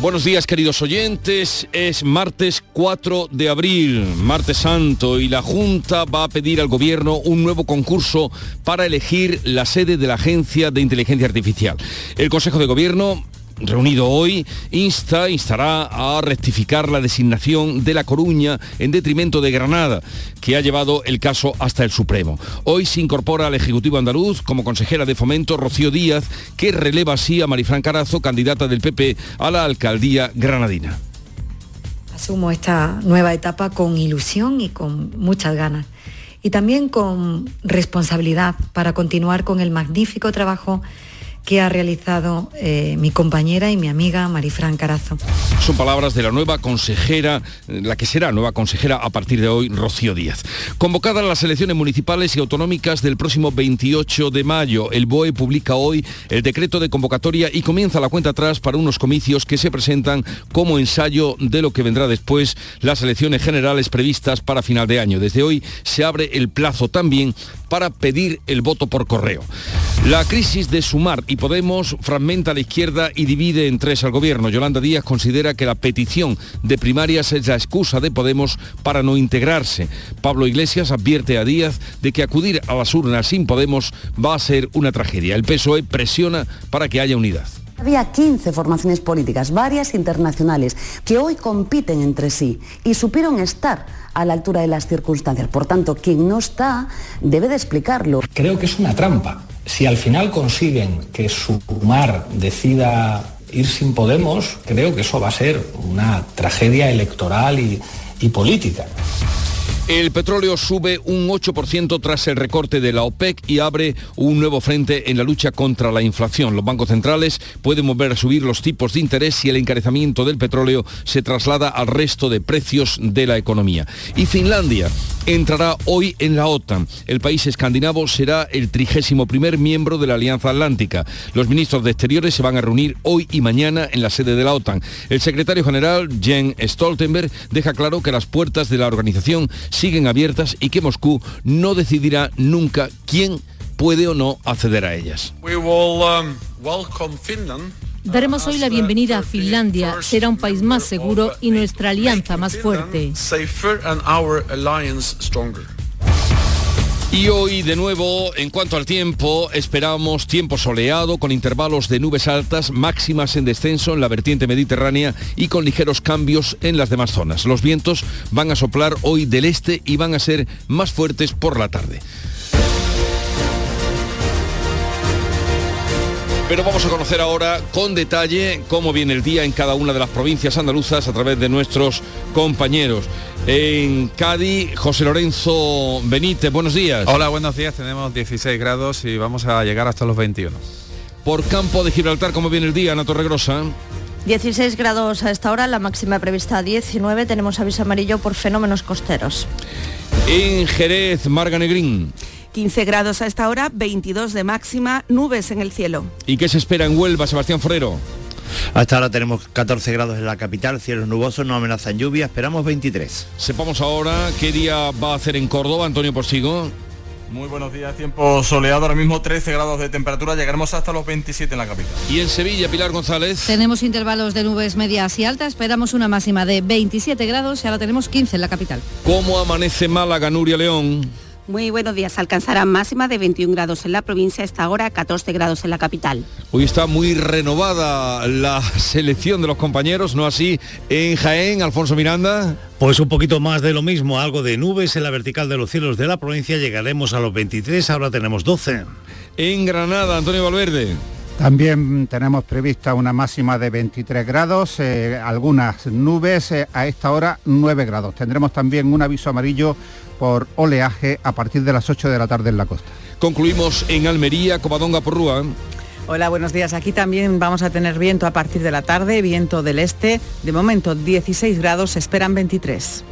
Buenos días queridos oyentes, es martes 4 de abril, martes santo, y la Junta va a pedir al Gobierno un nuevo concurso para elegir la sede de la Agencia de Inteligencia Artificial. El Consejo de Gobierno reunido hoy, insta, instará a rectificar la designación de La Coruña en detrimento de Granada, que ha llevado el caso hasta el Supremo. Hoy se incorpora al Ejecutivo andaluz como consejera de fomento Rocío Díaz, que releva así a Marifran Carazo, candidata del PP a la alcaldía granadina. Asumo esta nueva etapa con ilusión y con muchas ganas. Y también con responsabilidad para continuar con el magnífico trabajo que ha realizado eh, mi compañera y mi amiga Marifran Carazo. Son palabras de la nueva consejera, la que será nueva consejera a partir de hoy, Rocío Díaz. Convocadas las elecciones municipales y autonómicas del próximo 28 de mayo, el BOE publica hoy el decreto de convocatoria y comienza la cuenta atrás para unos comicios que se presentan como ensayo de lo que vendrá después, las elecciones generales previstas para final de año. Desde hoy se abre el plazo también para pedir el voto por correo. La crisis de Sumar y Podemos fragmenta a la izquierda y divide en tres al gobierno. Yolanda Díaz considera que la petición de primarias es la excusa de Podemos para no integrarse. Pablo Iglesias advierte a Díaz de que acudir a las urnas sin Podemos va a ser una tragedia. El PSOE presiona para que haya unidad. Había 15 formaciones políticas, varias internacionales, que hoy compiten entre sí y supieron estar a la altura de las circunstancias. Por tanto, quien no está debe de explicarlo. Creo que es una trampa. Si al final consiguen que Sumar decida ir sin Podemos, creo que eso va a ser una tragedia electoral y, y política. El petróleo sube un 8% tras el recorte de la OPEC y abre un nuevo frente en la lucha contra la inflación. Los bancos centrales pueden volver a subir los tipos de interés si el encarecimiento del petróleo se traslada al resto de precios de la economía. Y Finlandia entrará hoy en la OTAN. El país escandinavo será el trigésimo primer miembro de la Alianza Atlántica. Los ministros de Exteriores se van a reunir hoy y mañana en la sede de la OTAN. El secretario general, Jens Stoltenberg, deja claro que las puertas de la organización siguen abiertas y que Moscú no decidirá nunca quién puede o no acceder a ellas. Um, Daremos hoy la bienvenida a Finlandia. Será un país más seguro y nuestra alianza más fuerte. Y hoy de nuevo, en cuanto al tiempo, esperamos tiempo soleado con intervalos de nubes altas, máximas en descenso en la vertiente mediterránea y con ligeros cambios en las demás zonas. Los vientos van a soplar hoy del este y van a ser más fuertes por la tarde. Pero vamos a conocer ahora con detalle cómo viene el día en cada una de las provincias andaluzas a través de nuestros compañeros. En Cádiz, José Lorenzo Benítez, buenos días. Hola, buenos días. Tenemos 16 grados y vamos a llegar hasta los 21. Por campo de Gibraltar, ¿cómo viene el día, Ana Torregrosa? 16 grados a esta hora, la máxima prevista 19, tenemos aviso amarillo por fenómenos costeros. En Jerez, Marga Negrín. 15 grados a esta hora, 22 de máxima, nubes en el cielo. ¿Y qué se espera en Huelva, Sebastián Forero? Hasta ahora tenemos 14 grados en la capital, cielos nubosos, no amenazan lluvia, esperamos 23. Sepamos ahora qué día va a hacer en Córdoba, Antonio Porsigo. Muy buenos días, tiempo soleado, ahora mismo 13 grados de temperatura, llegaremos hasta los 27 en la capital. Y en Sevilla, Pilar González. Tenemos intervalos de nubes medias y altas, esperamos una máxima de 27 grados y ahora tenemos 15 en la capital. ¿Cómo amanece Málaga, Nuria León? Muy buenos días. Alcanzará máxima de 21 grados en la provincia, esta ahora 14 grados en la capital. Hoy está muy renovada la selección de los compañeros, ¿no así? En Jaén, Alfonso Miranda. Pues un poquito más de lo mismo, algo de nubes en la vertical de los cielos de la provincia, llegaremos a los 23, ahora tenemos 12. En Granada, Antonio Valverde. También tenemos prevista una máxima de 23 grados, eh, algunas nubes, eh, a esta hora 9 grados. Tendremos también un aviso amarillo por oleaje a partir de las 8 de la tarde en la costa. Concluimos en Almería, Covadonga Porrúa. Hola, buenos días. Aquí también vamos a tener viento a partir de la tarde, viento del este. De momento 16 grados, se esperan 23.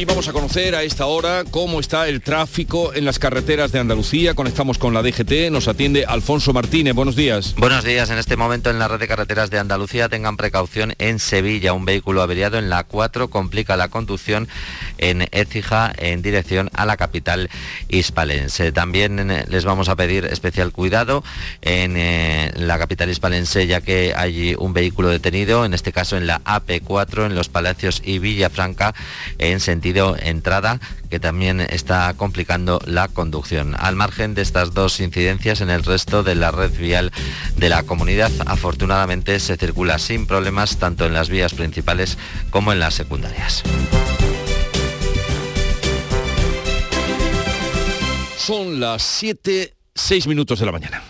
Y vamos a conocer a esta hora cómo está el tráfico en las carreteras de Andalucía. Conectamos con la DGT, nos atiende Alfonso Martínez. Buenos días. Buenos días. En este momento en la red de carreteras de Andalucía tengan precaución en Sevilla. Un vehículo averiado en la 4 complica la conducción en Écija en dirección a la capital hispalense. También eh, les vamos a pedir especial cuidado en eh, la capital hispalense ya que hay un vehículo detenido, en este caso en la AP4 en los Palacios y Villafranca en sentido entrada que también está complicando la conducción. Al margen de estas dos incidencias en el resto de la red vial de la comunidad, afortunadamente se circula sin problemas tanto en las vías principales como en las secundarias. Son las 7, 6 minutos de la mañana.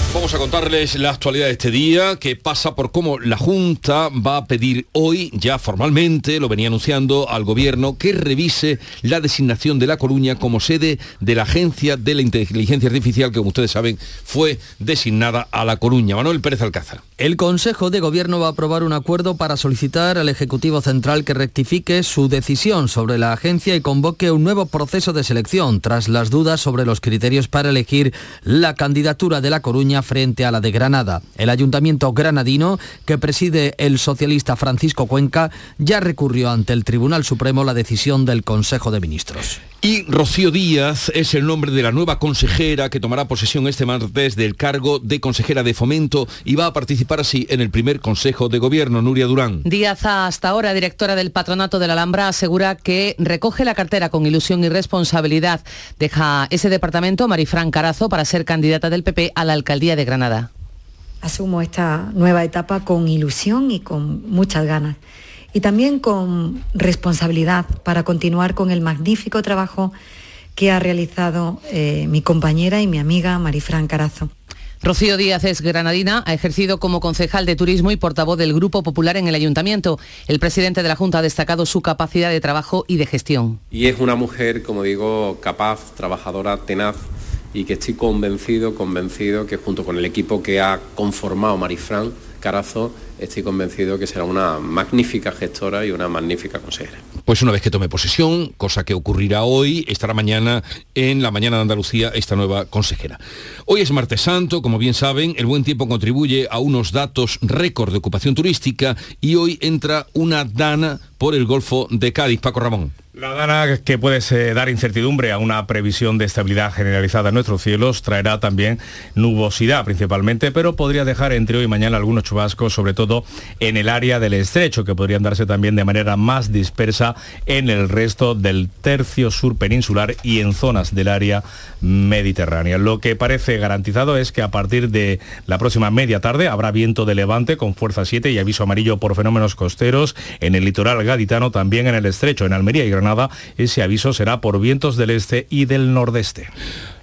Vamos a contarles la actualidad de este día, que pasa por cómo la Junta va a pedir hoy, ya formalmente, lo venía anunciando al Gobierno, que revise la designación de La Coruña como sede de la Agencia de la Inteligencia Artificial, que como ustedes saben, fue designada a La Coruña. Manuel Pérez Alcázar. El Consejo de Gobierno va a aprobar un acuerdo para solicitar al Ejecutivo Central que rectifique su decisión sobre la agencia y convoque un nuevo proceso de selección tras las dudas sobre los criterios para elegir la candidatura de La Coruña frente a la de Granada. El ayuntamiento granadino, que preside el socialista Francisco Cuenca, ya recurrió ante el Tribunal Supremo la decisión del Consejo de Ministros. Y Rocío Díaz es el nombre de la nueva consejera que tomará posesión este martes del cargo de consejera de fomento y va a participar así en el primer Consejo de Gobierno, Nuria Durán. Díaz, hasta ahora directora del Patronato de la Alhambra, asegura que recoge la cartera con ilusión y responsabilidad. Deja ese departamento Marifran Carazo para ser candidata del PP a la alcaldía de Granada. Asumo esta nueva etapa con ilusión y con muchas ganas y también con responsabilidad para continuar con el magnífico trabajo que ha realizado eh, mi compañera y mi amiga Marifran Carazo. Rocío Díaz es granadina, ha ejercido como concejal de turismo y portavoz del Grupo Popular en el Ayuntamiento. El presidente de la Junta ha destacado su capacidad de trabajo y de gestión. Y es una mujer, como digo, capaz, trabajadora, tenaz y que estoy convencido, convencido que junto con el equipo que ha conformado Marifran Carazo, estoy convencido que será una magnífica gestora y una magnífica consejera. Pues una vez que tome posesión, cosa que ocurrirá hoy, estará mañana en la mañana de Andalucía esta nueva consejera. Hoy es martes santo, como bien saben, el buen tiempo contribuye a unos datos récord de ocupación turística y hoy entra una dana por el Golfo de Cádiz. Paco Ramón. La dana que puede dar incertidumbre a una previsión de estabilidad generalizada en nuestros cielos traerá también nubosidad principalmente, pero podría dejar entre hoy y mañana algunos chubascos, sobre todo en el área del estrecho, que podrían darse también de manera más dispersa en el resto del tercio sur peninsular y en zonas del área mediterránea. Lo que parece garantizado es que a partir de la próxima media tarde habrá viento de levante con fuerza 7 y aviso amarillo por fenómenos costeros en el litoral gaditano, también en el estrecho, en Almería y Granada, ese aviso será por vientos del este y del nordeste.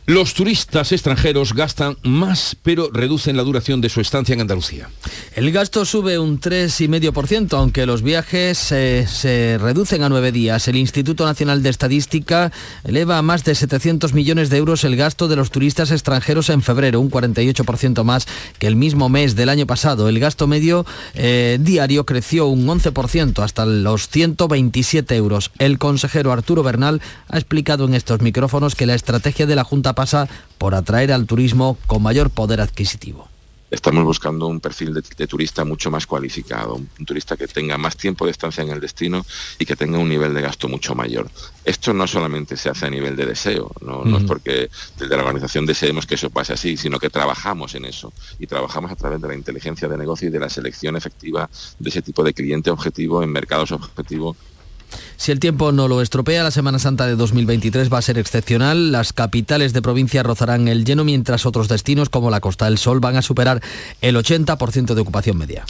Los turistas extranjeros gastan más, pero reducen la duración de su estancia en Andalucía. El gasto sube un 3,5%, aunque los viajes eh, se reducen a nueve días. El Instituto Nacional de Estadística eleva a más de 700 millones de euros el gasto de los turistas extranjeros en febrero, un 48% más que el mismo mes del año pasado. El gasto medio eh, diario creció un 11% hasta los 127 euros. El consejero Arturo Bernal ha explicado en estos micrófonos que la estrategia de la Junta pasa por atraer al turismo con mayor poder adquisitivo. Estamos buscando un perfil de, turista mucho más cualificado, un, turista que tenga más tiempo de estancia en el destino y que tenga un nivel de gasto mucho mayor. Esto no solamente se hace a nivel de deseo, no, no es porque desde la organización deseemos que eso pase así, sino que trabajamos en eso y trabajamos a través de la inteligencia de negocio y de la selección efectiva de ese tipo de cliente objetivo en mercados objetivos si el tiempo no lo estropea, la Semana Santa de 2023 va a ser excepcional. Las capitales de provincia rozarán el lleno, mientras otros destinos como la Costa del Sol van a superar el 80% de ocupación media.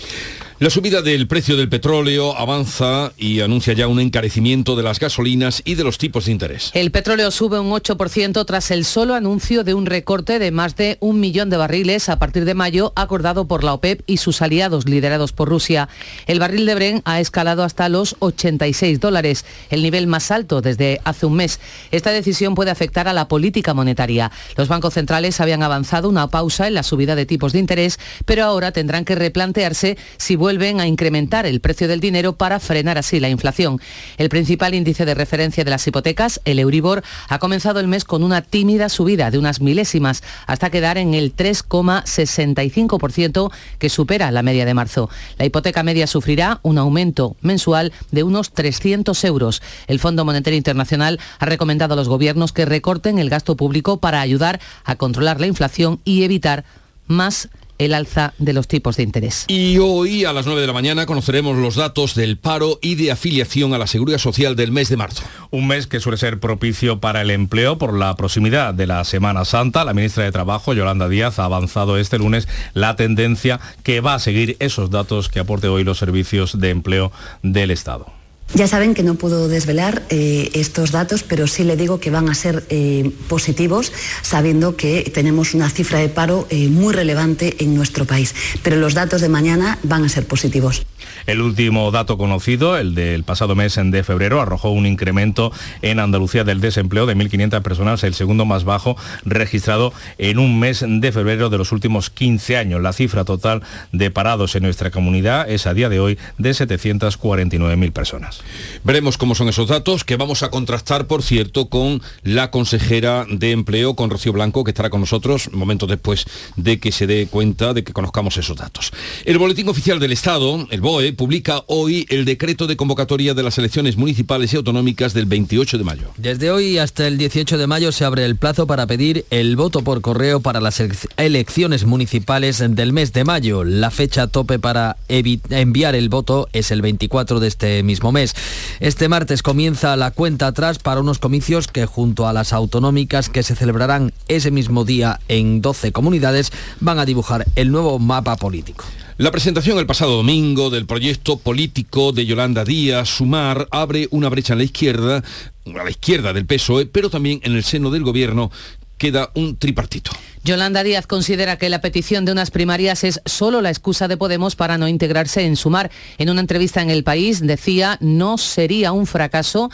La subida del precio del petróleo avanza y anuncia ya un encarecimiento de las gasolinas y de los tipos de interés. El petróleo sube un 8% tras el solo anuncio de un recorte de más de un millón de barriles a partir de mayo acordado por la OPEP y sus aliados liderados por Rusia. El barril de Bren ha escalado hasta los 86 dólares, el nivel más alto desde hace un mes. Esta decisión puede afectar a la política monetaria. Los bancos centrales habían avanzado una pausa en la subida de tipos de interés, pero ahora tendrán que replantearse si vuelven a incrementar el precio del dinero para frenar así la inflación. El principal índice de referencia de las hipotecas, el Euribor, ha comenzado el mes con una tímida subida de unas milésimas hasta quedar en el 3,65% que supera la media de marzo. La hipoteca media sufrirá un aumento mensual de unos 300 euros. El Fondo Monetario Internacional ha recomendado a los gobiernos que recorten el gasto público para ayudar a controlar la inflación y evitar más el alza de los tipos de interés. Y hoy a las 9 de la mañana conoceremos los datos del paro y de afiliación a la Seguridad Social del mes de marzo. Un mes que suele ser propicio para el empleo por la proximidad de la Semana Santa. La ministra de Trabajo, Yolanda Díaz, ha avanzado este lunes la tendencia que va a seguir esos datos que aporte hoy los servicios de empleo del Estado. Ya saben que no puedo desvelar eh, estos datos, pero sí le digo que van a ser eh, positivos, sabiendo que tenemos una cifra de paro eh, muy relevante en nuestro país. Pero los datos de mañana van a ser positivos. El último dato conocido, el del pasado mes de febrero, arrojó un incremento en Andalucía del desempleo de 1.500 personas, el segundo más bajo registrado en un mes de febrero de los últimos 15 años. La cifra total de parados en nuestra comunidad es a día de hoy de 749.000 personas. Veremos cómo son esos datos que vamos a contrastar, por cierto, con la consejera de empleo, con Rocío Blanco, que estará con nosotros momentos después de que se dé cuenta de que conozcamos esos datos. El Boletín Oficial del Estado, el BOE, publica hoy el decreto de convocatoria de las elecciones municipales y autonómicas del 28 de mayo. Desde hoy hasta el 18 de mayo se abre el plazo para pedir el voto por correo para las elecciones municipales del mes de mayo. La fecha tope para enviar el voto es el 24 de este mismo mes. Este martes comienza la cuenta atrás para unos comicios que junto a las autonómicas que se celebrarán ese mismo día en 12 comunidades van a dibujar el nuevo mapa político. La presentación el pasado domingo del proyecto político de Yolanda Díaz, Sumar, abre una brecha en la izquierda, a la izquierda del PSOE, pero también en el seno del gobierno queda un tripartito. Yolanda Díaz considera que la petición de unas primarias es solo la excusa de Podemos para no integrarse en Sumar. En una entrevista en El País decía no sería un fracaso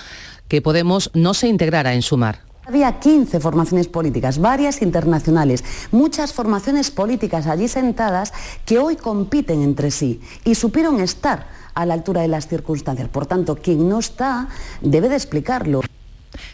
que Podemos no se integrara en Sumar. Había 15 formaciones políticas, varias internacionales, muchas formaciones políticas allí sentadas que hoy compiten entre sí y supieron estar a la altura de las circunstancias. Por tanto, quien no está debe de explicarlo.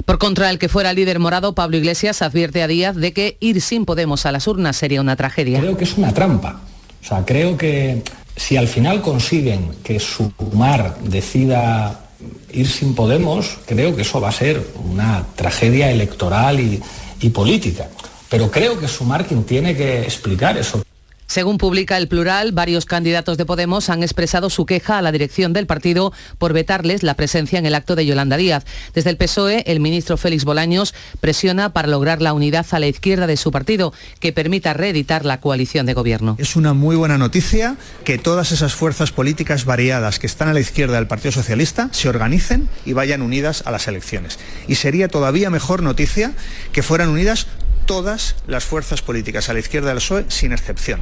Por contra, el que fuera líder morado, Pablo Iglesias, advierte a Díaz de que ir sin Podemos a las urnas sería una tragedia. Creo que es una trampa. O sea, creo que si al final consiguen que Sumar decida ir sin Podemos, creo que eso va a ser una tragedia electoral y, política. Pero creo que Sumar quien tiene que explicar eso. Según publica el plural, varios candidatos de Podemos han expresado su queja a la dirección del partido por vetarles la presencia en el acto de Yolanda Díaz. Desde el PSOE, el ministro Félix Bolaños presiona para lograr la unidad a la izquierda de su partido, que permita reeditar la coalición de gobierno. Es una muy buena noticia que todas esas fuerzas políticas variadas que están a la izquierda del Partido Socialista se organicen y vayan unidas a las elecciones. Y sería todavía mejor noticia que fueran unidas todas las fuerzas políticas a la izquierda del PSOE sin excepción.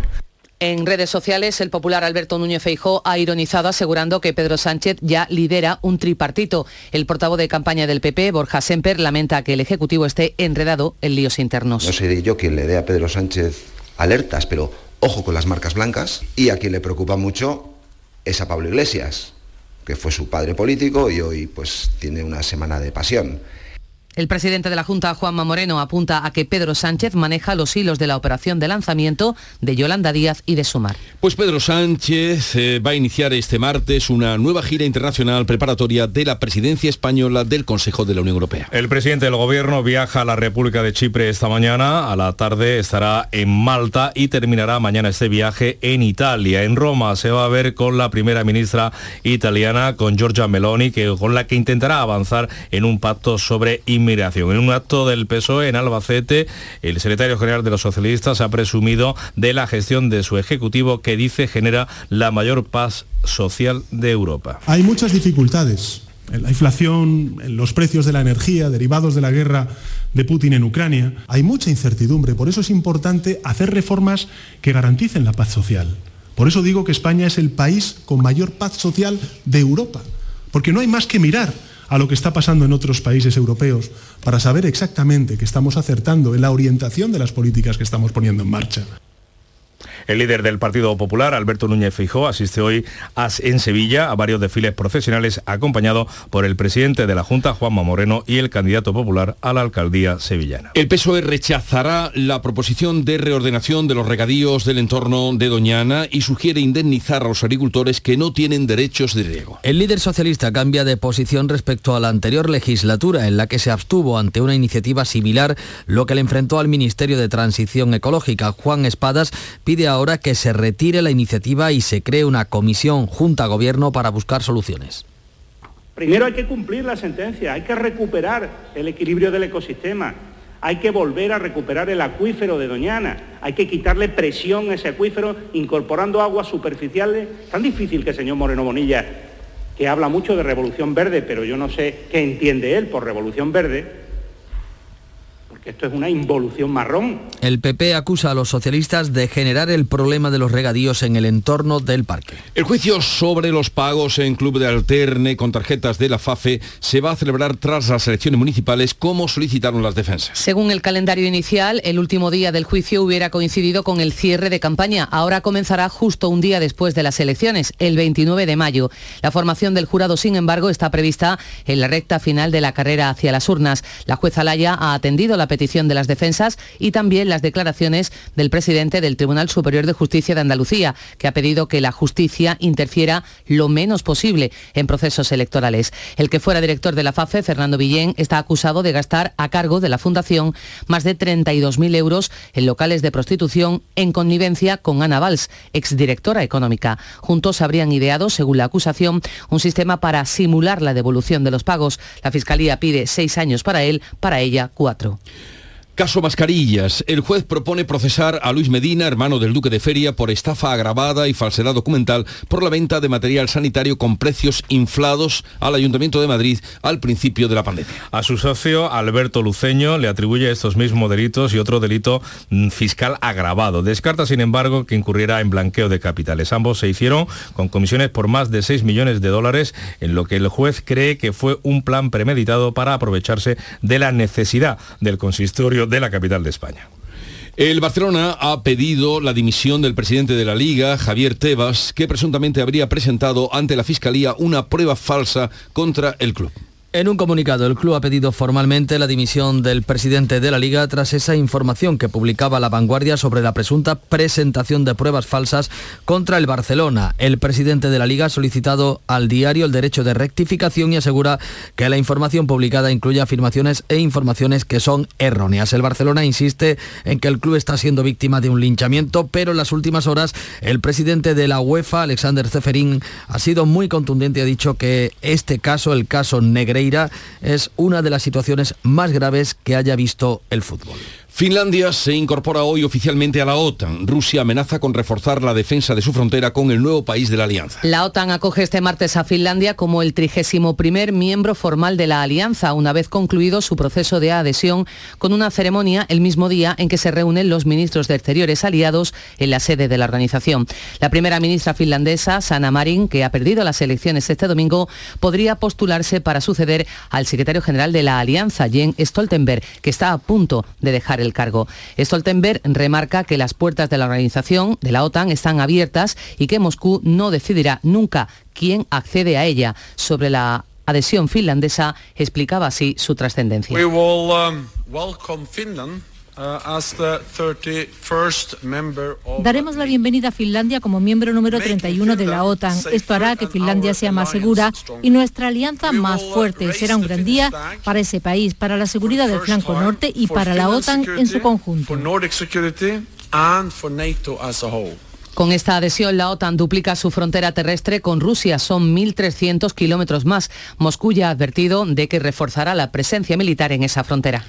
En redes sociales, el popular Alberto Núñez Feijó ha ironizado asegurando que Pedro Sánchez ya lidera un tripartito. El portavoz de campaña del PP, Borja Semper, lamenta que el Ejecutivo esté enredado en líos internos. No seré yo quien le dé a Pedro Sánchez alertas, pero ojo con las marcas blancas. Y a quien le preocupa mucho es a Pablo Iglesias, que fue su padre político y hoy pues tiene una semana de pasión. El presidente de la Junta, Juanma Moreno, apunta a que Pedro Sánchez maneja los hilos de la operación de lanzamiento de Yolanda Díaz y de Sumar. Pues Pedro Sánchez eh, va a iniciar este martes una nueva gira internacional preparatoria de la presidencia española del Consejo de la Unión Europea. El presidente del gobierno viaja a la República de Chipre esta mañana. A la tarde estará en Malta y terminará mañana este viaje en Italia. En Roma se va a ver con la primera ministra italiana, con Giorgia Meloni, que, con la que intentará avanzar en un pacto sobre inmigración En un acto del PSOE en Albacete, el secretario general de los socialistas ha presumido de la gestión de su ejecutivo que dice genera la mayor paz social de Europa. Hay muchas dificultades la inflación, en los precios de la energía derivados de la guerra de Putin en Ucrania. Hay mucha incertidumbre, por eso es importante hacer reformas que garanticen la paz social. Por eso digo que España es el país con mayor paz social de Europa, porque no hay más que mirar a lo que está pasando en otros países europeos para saber exactamente que estamos acertando en la orientación de las políticas que estamos poniendo en marcha. El líder del Partido Popular, Alberto Núñez Fijó, asiste hoy en Sevilla a varios desfiles profesionales acompañado por el presidente de la Junta, Juanma Moreno, y el candidato popular a la alcaldía sevillana. El PSOE rechazará la proposición de reordenación de los regadíos del entorno de Doñana y sugiere indemnizar a los agricultores que no tienen derechos de riego. El líder socialista cambia de posición respecto a la anterior legislatura en la que se abstuvo ante una iniciativa similar, lo que le enfrentó al Ministerio de Transición Ecológica. Juan Espadas pide a ahora que se retire la iniciativa y se cree una comisión junta gobierno para buscar soluciones. Primero hay que cumplir la sentencia, hay que recuperar el equilibrio del ecosistema, hay que volver a recuperar el acuífero de Doñana, hay que quitarle presión a ese acuífero incorporando aguas superficiales. Tan difícil que el señor Moreno Bonilla, que habla mucho de revolución verde, pero yo no sé qué entiende él por revolución verde, esto es una involución marrón. El PP acusa a los socialistas de generar el problema de los regadíos en el entorno del parque. El juicio sobre los pagos en Club de Alterne con tarjetas de la FAFE se va a celebrar tras las elecciones municipales como solicitaron las defensas. Según el calendario inicial, el último día del juicio hubiera coincidido con el cierre de campaña. Ahora comenzará justo un día después de las elecciones, el 29 de mayo. La formación del jurado, sin embargo, está prevista en la recta final de la carrera hacia las urnas. La jueza Laya ha atendido la petición petición de las defensas y también las declaraciones del presidente del Tribunal Superior de Justicia de Andalucía, que ha pedido que la justicia interfiera lo menos posible en procesos electorales. El que fuera director de la FAFE, Fernando Villén, está acusado de gastar a cargo de la Fundación más de 32.000 euros en locales de prostitución en connivencia con Ana Valls, exdirectora económica. Juntos habrían ideado, según la acusación, un sistema para simular la devolución de los pagos. La Fiscalía pide seis años para él, para ella cuatro. Caso Mascarillas. El juez propone procesar a Luis Medina, hermano del Duque de Feria, por estafa agravada y falsedad documental por la venta de material sanitario con precios inflados al Ayuntamiento de Madrid al principio de la pandemia. A su socio, Alberto Luceño, le atribuye estos mismos delitos y otro delito mm, fiscal agravado. Descarta, sin embargo, que incurriera en blanqueo de capitales. Ambos se hicieron con comisiones por más de 6 millones de dólares, en lo que el juez cree que fue un plan premeditado para aprovecharse de la necesidad del consistorio de la capital de España. El Barcelona ha pedido la dimisión del presidente de la Liga, Javier Tebas, que presuntamente habría presentado ante la Fiscalía una prueba falsa contra el club. En un comunicado, el club ha pedido formalmente la dimisión del presidente de la liga tras esa información que publicaba La Vanguardia sobre la presunta presentación de pruebas falsas contra el Barcelona. El presidente de la liga ha solicitado al diario el derecho de rectificación y asegura que la información publicada incluye afirmaciones e informaciones que son erróneas. El Barcelona insiste en que el club está siendo víctima de un linchamiento, pero en las últimas horas el presidente de la UEFA, Alexander Zeferín, ha sido muy contundente y ha dicho que este caso, el caso Negre, es una de las situaciones más graves que haya visto el fútbol. Finlandia se incorpora hoy oficialmente a la OTAN. Rusia amenaza con reforzar la defensa de su frontera con el nuevo país de la alianza. La OTAN acoge este martes a Finlandia como el 31 miembro formal de la alianza, una vez concluido su proceso de adhesión, con una ceremonia el mismo día en que se reúnen los ministros de Exteriores aliados en la sede de la organización. La primera ministra finlandesa, Sanna Marin, que ha perdido las elecciones este domingo, podría postularse para suceder al secretario general de la alianza, Jens Stoltenberg, que está a punto de dejar el cargo. Stoltenberg remarca que las puertas de la organización de la OTAN están abiertas y que Moscú no decidirá nunca quién accede a ella. Sobre la adhesión finlandesa explicaba así su trascendencia. Daremos la bienvenida a Finlandia como miembro número 31 de la OTAN. Esto hará que Finlandia sea más segura y nuestra alianza más fuerte. Será un gran día para ese país, para la seguridad del flanco norte y para la OTAN en su conjunto. Con esta adhesión, la OTAN duplica su frontera terrestre con Rusia. Son 1.300 kilómetros más. Moscú ya ha advertido de que reforzará la presencia militar en esa frontera.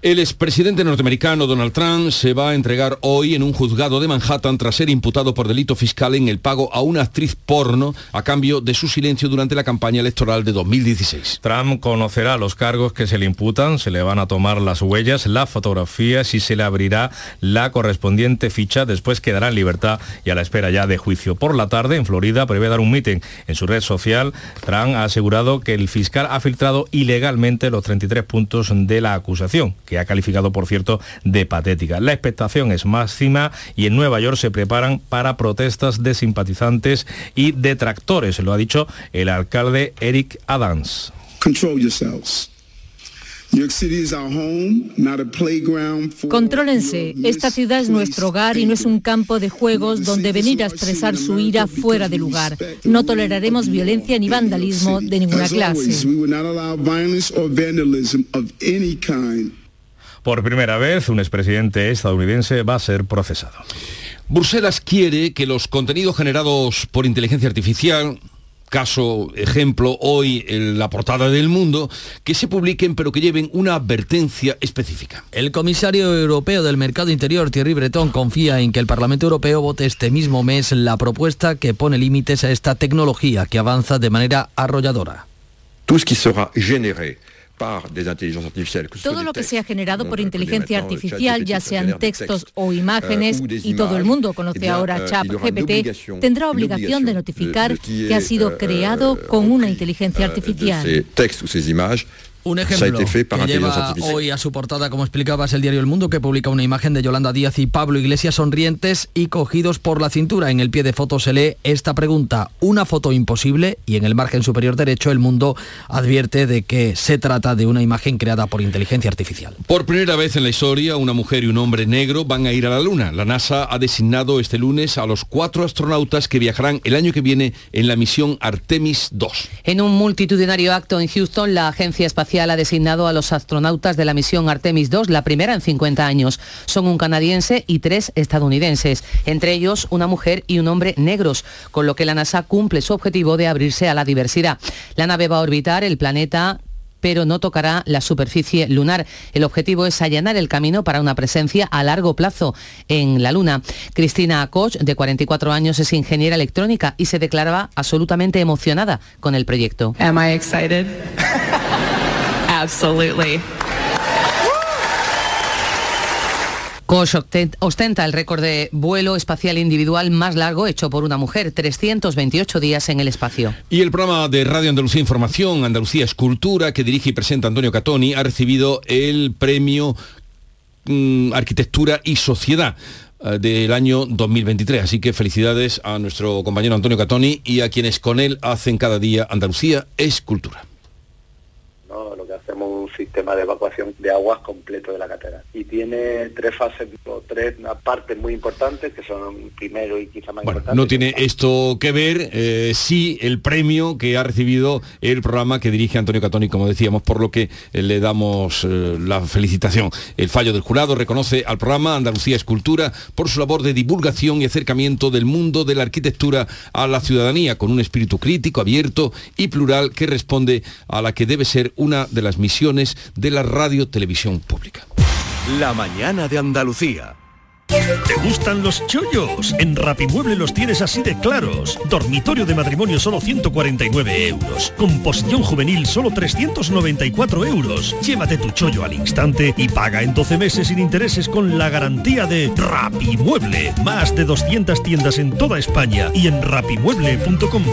El expresidente norteamericano Donald Trump se va a entregar hoy en un juzgado de Manhattan tras ser imputado por delito fiscal en el pago a una actriz porno a cambio de su silencio durante la campaña electoral de 2016. Trump conocerá los cargos que se le imputan, se le van a tomar las huellas, las fotografías y se le abrirá la correspondiente ficha. Después quedará en libertad y a la espera ya de juicio. Por la tarde, en Florida, prevé dar un mitin. En su red social, Trump ha asegurado que el fiscal ha filtrado ilegalmente los 33 puntos de la acusación que ha calificado, por cierto, de patética. La expectación es máxima y en Nueva York se preparan para protestas de simpatizantes y detractores, lo ha dicho el alcalde Eric Adams. Contrólense, esta ciudad es nuestro hogar y no es un campo de juegos donde venir a expresar su ira fuera de lugar. No toleraremos violencia ni vandalismo de ninguna clase. Por primera vez, un expresidente estadounidense va a ser procesado. Bruselas quiere que los contenidos generados por inteligencia artificial caso, ejemplo, hoy en la portada del mundo, que se publiquen pero que lleven una advertencia específica. El comisario europeo del mercado interior, Thierry Breton, confía en que el Parlamento Europeo vote este mismo mes la propuesta que pone límites a esta tecnología que avanza de manera arrolladora. Todo lo que sea generado por inteligencia artificial, ya sean textos o imágenes, y todo el mundo conoce ahora ChatGPT, tendrá obligación de notificar que ha sido creado con una inteligencia artificial. Un ejemplo que lleva hoy a su portada, como explicabas, el diario El Mundo, que publica una imagen de Yolanda Díaz y Pablo Iglesias sonrientes y cogidos por la cintura. En el pie de foto se lee esta pregunta, una foto imposible, y en el margen superior derecho El Mundo advierte de que se trata de una imagen creada por inteligencia artificial. Por primera vez en la historia, una mujer y un hombre negro van a ir a la Luna. La NASA ha designado este lunes a los cuatro astronautas que viajarán el año que viene en la misión Artemis 2. En un multitudinario acto en Houston, la Agencia Espacial ha designado a los astronautas de la misión Artemis II, la primera en 50 años. Son un canadiense y tres estadounidenses, entre ellos una mujer y un hombre negros, con lo que la NASA cumple su objetivo de abrirse a la diversidad. La nave va a orbitar el planeta pero no tocará la superficie lunar. El objetivo es allanar el camino para una presencia a largo plazo en la Luna. Cristina Koch, de 44 años, es ingeniera electrónica y se declaraba absolutamente emocionada con el proyecto. Am I? Absolutely. Koch ostenta el récord de vuelo espacial individual más largo hecho por una mujer, 328 días en el espacio. Y el programa de Radio Andalucía Información, Andalucía Escultura, que dirige y presenta Antonio Catoni, ha recibido el premio mm, Arquitectura y Sociedad eh, del año 2023. Así que felicidades a nuestro compañero Antonio Catoni y a quienes con él hacen cada día Andalucía Escultura sistema de evacuación de aguas completo de la catedral. Y tiene tres fases o tres partes muy importantes que son primero y quizá más bueno, No tiene esto que ver, eh, sí, el premio que ha recibido el programa que dirige Antonio Catoni, como decíamos, por lo que eh, le damos eh, la felicitación. El fallo del jurado reconoce al programa Andalucía Escultura por su labor de divulgación y acercamiento del mundo de la arquitectura a la ciudadanía, con un espíritu crítico, abierto y plural que responde a la que debe ser una de las misiones de la radio televisión pública. La mañana de Andalucía. ¿Te gustan los chollos? En Rapimueble los tienes así de claros. Dormitorio de matrimonio solo 149 euros. Composición juvenil solo 394 euros. Llévate tu chollo al instante y paga en 12 meses sin intereses con la garantía de Rapimueble. Más de 200 tiendas en toda España y en rapimueble.com.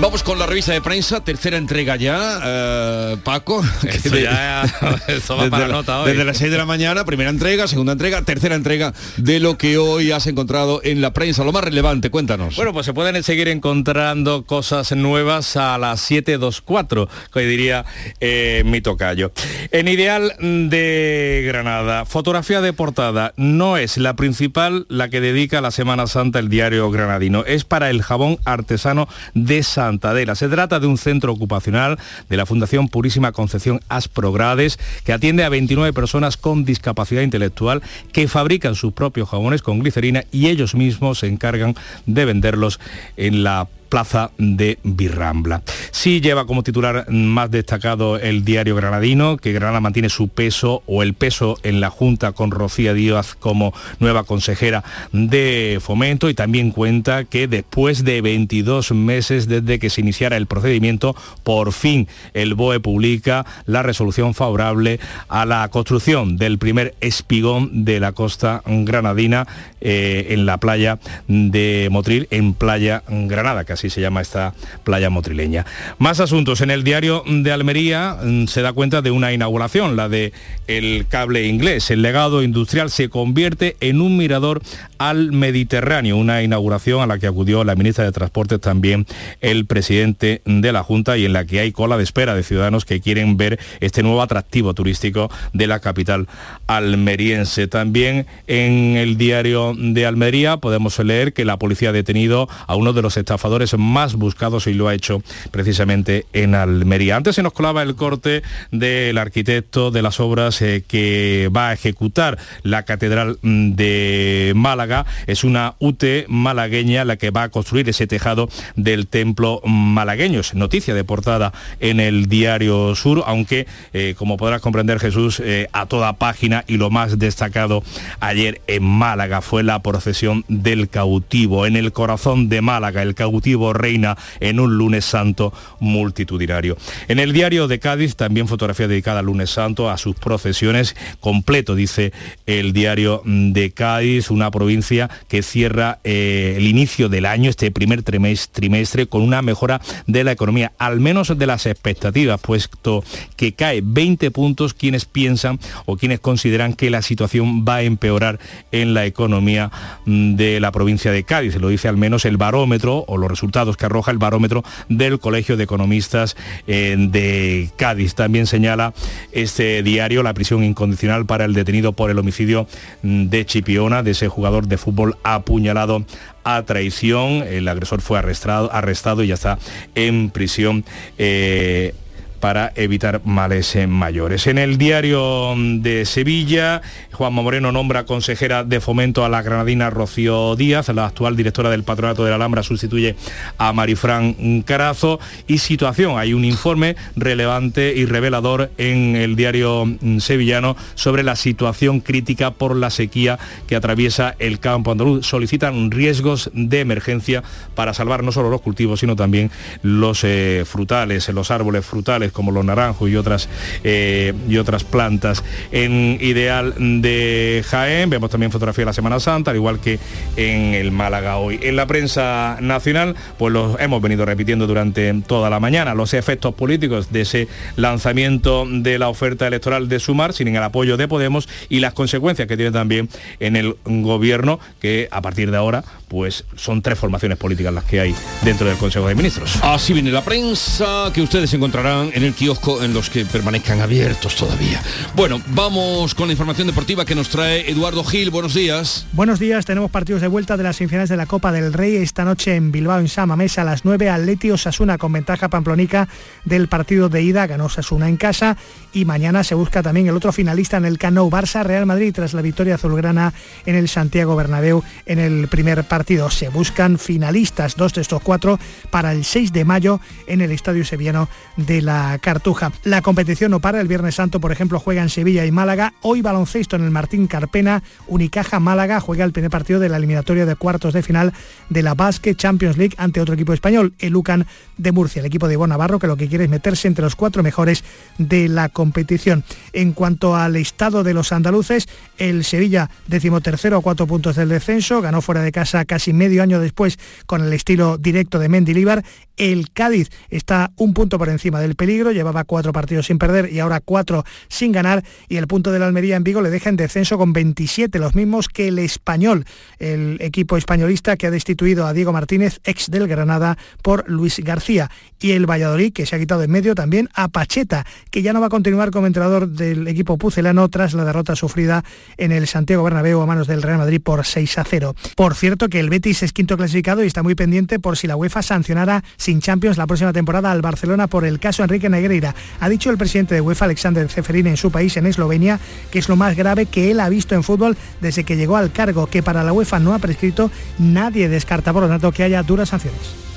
Vamos con la revista de prensa, tercera entrega ya, eh, Paco. Esto ya, eso va desde, para la, nota hoy. desde las 6 de la mañana, primera entrega, segunda entrega, tercera entrega de lo que hoy has encontrado en la prensa. Lo más relevante, cuéntanos. Bueno, pues se pueden seguir encontrando cosas nuevas a las 724, que diría eh, mi tocayo. En Ideal de Granada, fotografía de portada no es la principal la que dedica la Semana Santa el diario granadino. Es para el jabón artesano de San Se trata de un centro ocupacional de la Fundación Purísima Concepción Asprogrades que atiende a 29 personas con discapacidad intelectual que fabrican sus propios jabones con glicerina y ellos mismos se encargan de venderlos en la plaza de Birrambla. Sí lleva como titular más destacado el diario granadino, que Granada mantiene su peso o el peso en la Junta con Rocía Díaz como nueva consejera de fomento y también cuenta que después de 22 meses desde que se iniciara el procedimiento, por fin el BOE publica la resolución favorable a la construcción del primer espigón de la costa granadina eh, en la playa de Motril, en Playa Granada, así se llama esta playa motrileña. Más asuntos. En el diario de Almería mm, se da cuenta de una inauguración, la de el cable inglés. El legado industrial se convierte en un mirador al Mediterráneo, una inauguración a la que acudió la ministra de Transportes también el presidente de la Junta y en la que hay cola de espera de ciudadanos que quieren ver este nuevo atractivo turístico de la capital almeriense. También en el diario de Almería podemos leer que la policía ha detenido a uno de los estafadores más buscados y lo ha hecho precisamente en Almería. Antes se nos colaba el corte del arquitecto de las obras eh, que va a ejecutar la Catedral mm, de Málaga. Es una UT malagueña la que va a construir ese tejado del templo malagueño. Es noticia de portada en el diario Sur, aunque eh, como podrás comprender Jesús, eh, a toda página y lo más destacado ayer en Málaga fue la procesión del cautivo. En el corazón de Málaga, el cautivo reina en un lunes santo multitudinario. En el diario de Cádiz también fotografía dedicada al lunes santo, a sus procesiones, completo, dice el diario de Cádiz, una provincia que cierra eh, el inicio del año, este primer trimestre, con una mejora de la economía, al menos de las expectativas, puesto que cae 20 puntos quienes piensan o quienes consideran que la situación va a empeorar en la economía mm, de la provincia de Cádiz. Lo dice al menos el barómetro o los resultados que arroja el barómetro del Colegio de Economistas eh, de Cádiz. También señala este diario la prisión incondicional para el detenido por el homicidio mm, de Chipiona, de ese jugador de fútbol apuñalado a traición. El agresor fue arrestado, arrestado y ya está en prisión. Eh, para evitar males mayores. En el diario de Sevilla, Juanma Moreno nombra consejera de fomento a la granadina Rocío Díaz, la actual directora del Patronato de la Alhambra sustituye a Marifran Carazo y situación, hay un informe relevante y revelador en el diario sevillano sobre la situación crítica por la sequía que atraviesa el campo andaluz. Solicitan riesgos de emergencia para salvar no solo los cultivos, sino también los eh, frutales, los árboles frutales como los naranjos y otras, eh, y otras plantas. En Ideal de Jaén vemos también fotografía de la Semana Santa, al igual que en el Málaga hoy. En la prensa nacional, pues los hemos venido repitiendo durante toda la mañana, los efectos políticos de ese lanzamiento de la oferta electoral de Sumar, sin el apoyo de Podemos, y las consecuencias que tiene también en el gobierno, que a partir de ahora, pues son tres formaciones políticas las que hay dentro del Consejo de Ministros. Así viene la prensa que ustedes encontrarán en el kiosco en los que permanezcan abiertos todavía. Bueno, vamos con la información deportiva que nos trae Eduardo Gil. Buenos días. Buenos días, tenemos partidos de vuelta de las semifinales de la Copa del Rey esta noche en Bilbao, en Samamés, a las 9, Atleti Osasuna con ventaja pamplonica del partido de ida, ganó Osasuna en casa y mañana se busca también el otro finalista en el Cano Barça Real Madrid tras la victoria azulgrana en el Santiago Bernabéu en el primer partido. Se buscan finalistas, dos de estos cuatro, para el 6 de mayo en el Estadio Sevillano de la Cartuja. La competición no para, el Viernes Santo, por ejemplo, juega en Sevilla y Málaga. Hoy baloncesto en el Martín Carpena, Unicaja Málaga juega el primer partido de la eliminatoria de cuartos de final de la Basque Champions League ante otro equipo español, el UCAN de Murcia, el equipo de Ivonne Navarro, que lo que quiere es meterse entre los cuatro mejores de la competición. En cuanto al estado de los andaluces, el Sevilla decimotercero a cuatro puntos del descenso, ganó fuera de casa casi medio año después con el estilo directo de Mendilibar. El Cádiz está un punto por encima del peligro llevaba cuatro partidos sin perder y ahora cuatro sin ganar y el punto de la Almería en Vigo le deja en descenso con 27, los mismos que el español, el equipo españolista que ha destituido a Diego Martínez, ex del Granada, por Luis García y el Valladolid que se ha quitado en medio también a Pacheta, que ya no va a continuar como entrenador del equipo pucelano tras la derrota sufrida en el Santiago Bernabéu a manos del Real Madrid por 6 a 0. Por cierto que el Betis es quinto clasificado y está muy pendiente por si la UEFA sancionara sin Champions la próxima temporada al Barcelona por el caso Enrique Negreira. Ha dicho el presidente de UEFA, Alexander Ceferín, en su país, en Eslovenia, que es lo más grave que él ha visto en fútbol desde que llegó al cargo, que para la UEFA no ha prescrito, nadie descarta por lo tanto que haya duras sanciones.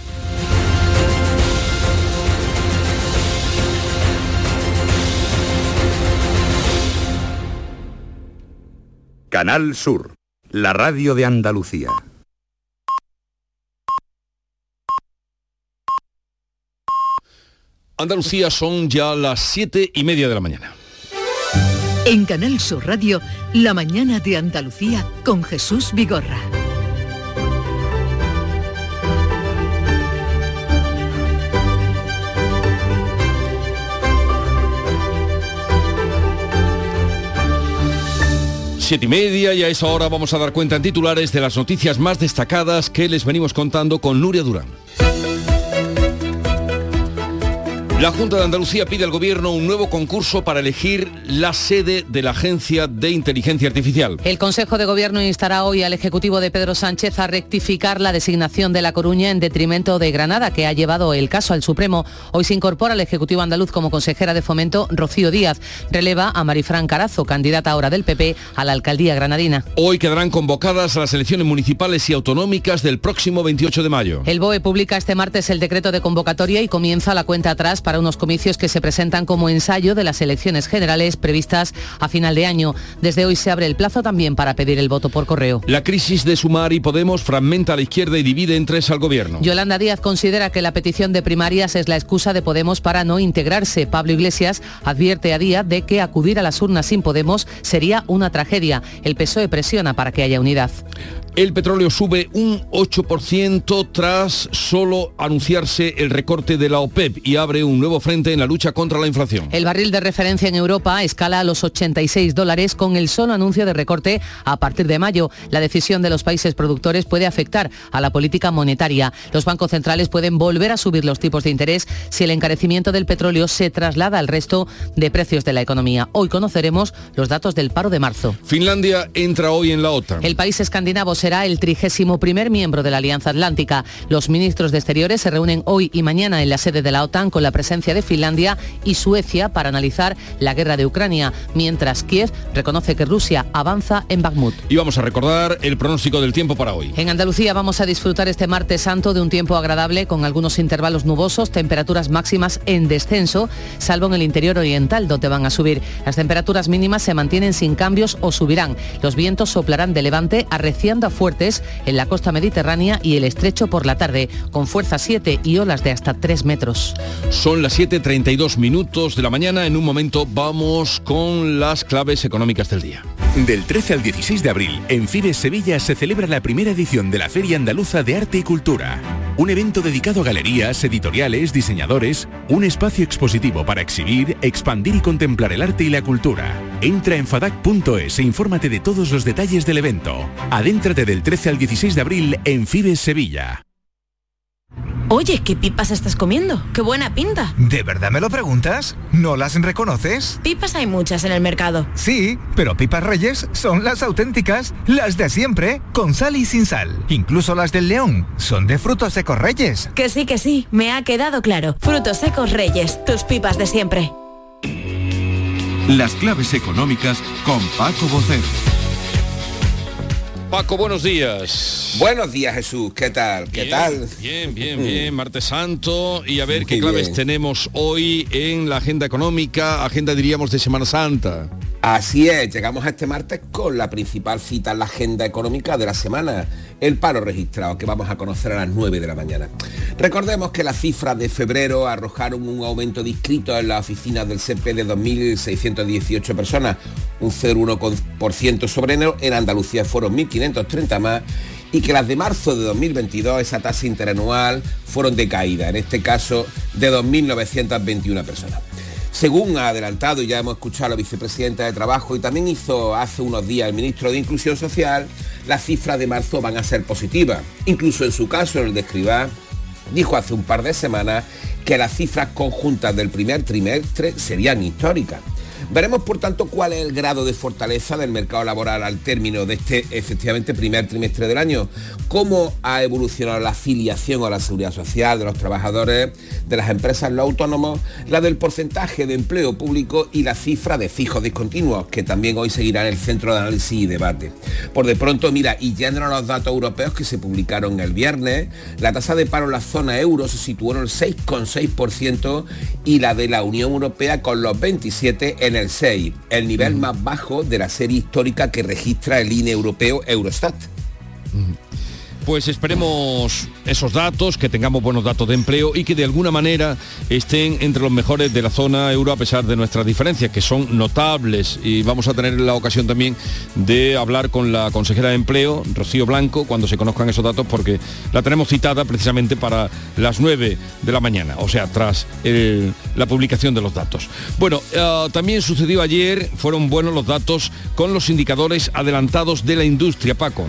Canal Sur, la radio de Andalucía. Andalucía son ya las siete y media de la mañana. En Canal Sur Radio, La mañana de Andalucía con Jesús Vigorra. Siete y media y a esa hora vamos a dar cuenta en titulares de las noticias más destacadas que les venimos contando con Nuria Durán. La Junta de Andalucía pide al Gobierno un nuevo concurso para elegir la sede de la Agencia de Inteligencia Artificial. El Consejo de Gobierno instará hoy al Ejecutivo de Pedro Sánchez a rectificar la designación de La Coruña en detrimento de Granada, que ha llevado el caso al Supremo. Hoy se incorpora al Ejecutivo andaluz como consejera de fomento Rocío Díaz. Releva a Marifran Carazo, candidata ahora del PP a la alcaldía granadina. Hoy quedarán convocadas las elecciones municipales y autonómicas del próximo 28 de mayo. El BOE publica este martes el decreto de convocatoria y comienza la cuenta atrás para unos comicios que se presentan como ensayo de las elecciones generales previstas a final de año. Desde hoy se abre el plazo también para pedir el voto por correo. La crisis de Sumar y Podemos fragmenta a la izquierda y divide en tres al gobierno. Yolanda Díaz considera que la petición de primarias es la excusa de Podemos para no integrarse. Pablo Iglesias advierte a Díaz de que acudir a las urnas sin Podemos sería una tragedia. El PSOE presiona para que haya unidad. El petróleo sube un 8% tras solo anunciarse el recorte de la OPEP y abre un nuevo frente en la lucha contra la inflación. El barril de referencia en Europa escala a los 86 dólares con el solo anuncio de recorte a partir de mayo. La decisión de los países productores puede afectar a la política monetaria. Los bancos centrales pueden volver a subir los tipos de interés si el encarecimiento del petróleo se traslada al resto de precios de la economía. Hoy conoceremos los datos del paro de marzo. Finlandia entra hoy en la OTAN. El país escandinavo será el trigésimo primer miembro de la Alianza Atlántica. Los ministros de Exteriores se reúnen hoy y mañana en la sede de la OTAN con la presencia de Finlandia y Suecia para analizar la guerra de Ucrania, mientras Kiev reconoce que Rusia avanza en Bakhmut. Y vamos a recordar el pronóstico del tiempo para hoy. En Andalucía vamos a disfrutar este martes santo de un tiempo agradable con algunos intervalos nubosos, temperaturas máximas en descenso, salvo en el interior oriental donde van a subir. Las temperaturas mínimas se mantienen sin cambios o subirán. Los vientos soplarán de levante arreciando a fuertes en la costa mediterránea y el estrecho por la tarde, con fuerza 7 y olas de hasta 3 metros. Son las 7.32 minutos de la mañana. En un momento vamos con las claves económicas del día. Del 13 al 16 de abril, en Fibes Sevilla se celebra la primera edición de la Feria Andaluza de Arte y Cultura. Un evento dedicado a galerías, editoriales, diseñadores, un espacio expositivo para exhibir, expandir y contemplar el arte y la cultura. Entra en fadac.es e infórmate de todos los detalles del evento. Adéntrate del 13 al 16 de abril en Fibes Sevilla. Oye, ¿qué pipas estás comiendo? ¡Qué buena pinta! ¿De verdad me lo preguntas? ¿No las reconoces? Pipas hay muchas en el mercado. Sí, pero pipas reyes son las auténticas, las de siempre, con sal y sin sal. Incluso las del león son de frutos secos reyes. Que sí, que sí, me ha quedado claro. Frutos secos reyes, tus pipas de siempre. Las claves económicas con Paco Bocero. Paco, buenos días. Buenos días, Jesús. ¿Qué tal? ¿Qué Bien, tal? Bien, bien, bien. Martes Santo. Y a ver qué claves bien. tenemos hoy en la agenda económica, agenda diríamos de Semana Santa. Así es, llegamos a este martes con la principal cita en la agenda económica de la semana, el paro registrado que vamos a conocer a las 9 de la mañana. Recordemos que las cifras de febrero arrojaron un aumento de inscritos en las oficinas del CP de 2.618 personas, un 0,1% sobre enero, en Andalucía fueron 1.530 más y que las de marzo de 2022 esa tasa interanual fueron de caída, en este caso de 2.921 personas. Según ha adelantado, y ya hemos escuchado a la vicepresidenta de Trabajo y también hizo hace unos días el ministro de Inclusión Social, las cifras de marzo van a ser positivas. Incluso en su caso, el de Escribá, dijo hace un par de semanas que las cifras conjuntas del primer trimestre serían históricas. Veremos, por tanto, cuál es el grado de fortaleza del mercado laboral al término de este, efectivamente, primer trimestre del año. Cómo ha evolucionado la afiliación a la seguridad social de los trabajadores, de las empresas, los autónomos, la del porcentaje de empleo público y la cifra de fijos discontinuos, que también hoy seguirá en el centro de análisis y debate. Por de pronto, mira, y yendo a los datos europeos que se publicaron el viernes, la tasa de paro en la zona euro se situó en el 6,6% y la de la Unión Europea con los 27 en el 6, el nivel más bajo de la serie histórica que registra el INE europeo Eurostat. Pues esperemos esos datos, que tengamos buenos datos de empleo y que de alguna manera estén entre los mejores de la zona euro a pesar de nuestras diferencias, que son notables. Y vamos a tener la ocasión también de hablar con la consejera de empleo, Rocío Blanco, cuando se conozcan esos datos, porque la tenemos citada precisamente para las 9 de la mañana, o sea, tras el- la publicación de los datos. Bueno, eh, también sucedió ayer, fueron buenos los datos con los indicadores adelantados de la industria, Paco.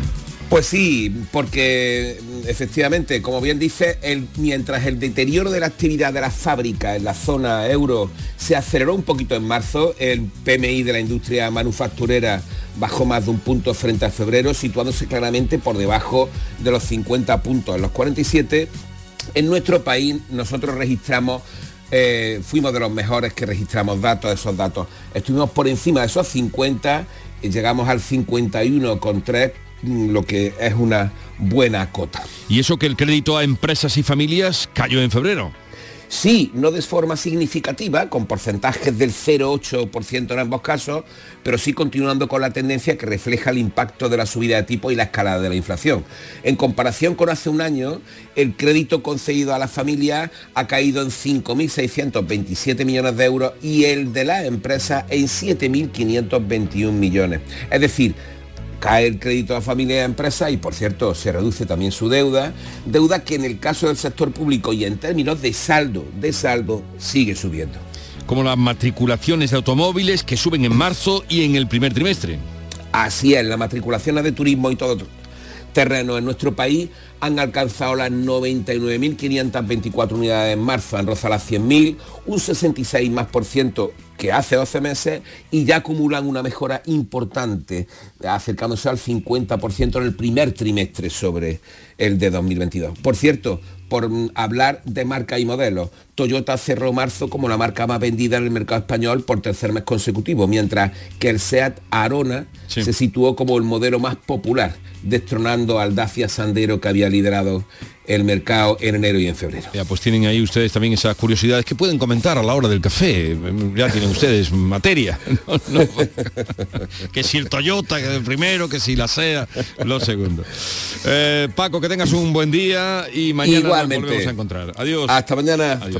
Pues sí, porque efectivamente, como bien dice, mientras el deterioro de la actividad de las fábricas en la zona euro se aceleró un poquito en marzo, el PMI de la industria manufacturera bajó más de un punto frente a febrero, situándose claramente por debajo de los 50 puntos. En los 47, en nuestro país nosotros registramos eh, fuimos de los mejores que registramos datos, esos datos. Estuvimos por encima de esos 50 y llegamos al 51,3, mm, lo que es una buena cota. Y eso que el crédito a empresas y familias cayó en febrero. Sí, no de forma significativa, con porcentajes del 0,8% en ambos casos, pero sí continuando con la tendencia que refleja el impacto de la subida de tipo y la escalada de la inflación. En comparación con hace un año, el crédito concedido a las familias ha caído en 5.627 millones de euros y el de las empresas en 7.521 millones. Es decir, cae el crédito a familias y a empresas y por cierto se reduce también su deuda, deuda que en el caso del sector público y en términos de saldo, de saldo, sigue subiendo. Como las matriculaciones de automóviles que suben en marzo y en el primer trimestre. Así es, las matriculaciones de turismo y todo terreno en nuestro país han alcanzado las 99.524 unidades en marzo, han rozado las 100.000, un 66 más por ciento que hace 12 meses y ya acumulan una mejora importante, acercándose al 50% en el primer trimestre sobre el de 2022. Por cierto, por hablar de marca y modelos, Toyota cerró marzo como la marca más vendida en el mercado español por tercer mes consecutivo, mientras que el SEAT Arona se situó como el modelo más popular, destronando al Dacia Sandero que había liderado el mercado en enero y en febrero. Ya, pues tienen ahí ustedes también esas curiosidades que pueden comentar a la hora del café. Ya tienen ustedes materia. No, no. que si el Toyota, que el primero, que si la SEA, lo segundo. Eh, Paco, que tengas un buen día y mañana nos volvemos a encontrar. Adiós. Hasta mañana. Hasta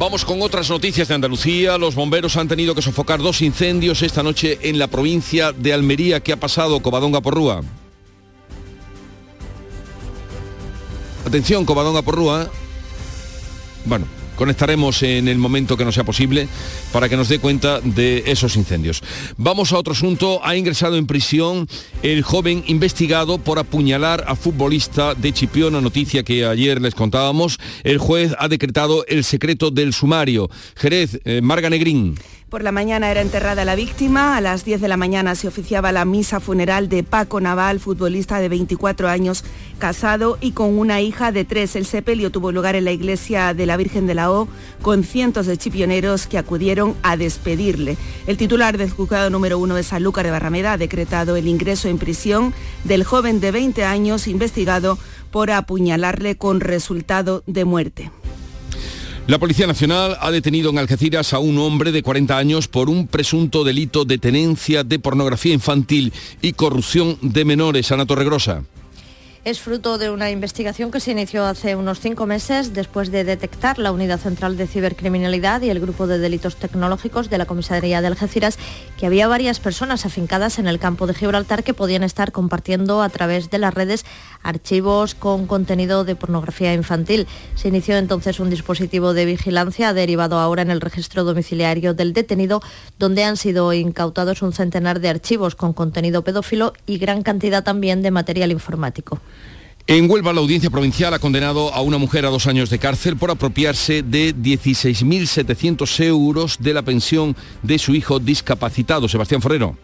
Vamos con otras noticias de Andalucía. Los bomberos han tenido que sofocar dos incendios esta noche en la provincia de Almería. ¿Qué ha pasado, Covadonga Porrúa? Atención, Covadonga Porrúa. Bueno, conectaremos en el momento que no sea posible para que nos dé cuenta de esos incendios. Vamos a otro asunto. Ha ingresado en prisión el joven investigado por apuñalar a futbolista de Chipiona, noticia que ayer les contábamos. El juez ha decretado el secreto del sumario. Jerez, eh, Marga Negrín. Por la mañana era enterrada la víctima, a las 10 de la mañana se oficiaba la misa funeral de Paco Naval, futbolista de 24 años, casado y con una hija de tres. El sepelio tuvo lugar en la iglesia de la Virgen de la O, con cientos de chipioneros que acudieron a despedirle. El titular del juzgado número uno de Sanlúcar de Barrameda ha decretado el ingreso en prisión del joven de 20 años investigado por apuñalarle con resultado de muerte. La Policía Nacional ha detenido en Algeciras a un hombre de 40 años por un presunto delito de tenencia de pornografía infantil y corrupción de menores. Ana Torregrosa es fruto de una investigación que se inició hace unos cinco meses después de detectar la Unidad Central de Cibercriminalidad y el Grupo de Delitos Tecnológicos de la Comisaría de Algeciras que había varias personas afincadas en el campo de Gibraltar que podían estar compartiendo a través de las redes archivos con contenido de pornografía infantil. Se inició entonces un dispositivo de vigilancia derivado ahora en el registro domiciliario del detenido, donde han sido incautados un centenar de archivos con contenido pedófilo y gran cantidad también de material informático. En Huelva, la audiencia provincial ha condenado a una mujer a dos años de cárcel por apropiarse de 16.700 euros de la pensión de su hijo discapacitado. Sebastián Forero.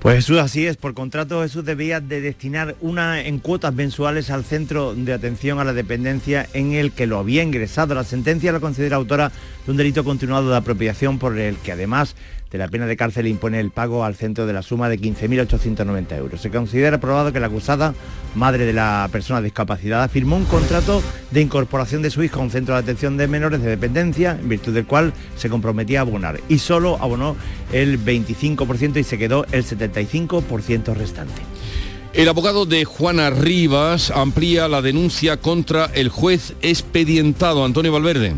Pues Jesús, así es. Por contrato, Jesús debía de destinar una en cuotas mensuales al Centro de Atención a la Dependencia en el que lo había ingresado. La sentencia la considera autora de un delito continuado de apropiación por el que además de la pena de cárcel impone el pago al centro de la suma de 15.890 euros. Se considera probado que la acusada, madre de la persona discapacitada, firmó un contrato de incorporación de su hijo a un centro de atención de menores de dependencia, en virtud del cual se comprometía a abonar, y solo abonó el 25% y se quedó el 75% restante. El abogado de Juana Rivas amplía la denuncia contra el juez expedientado Antonio Valverde.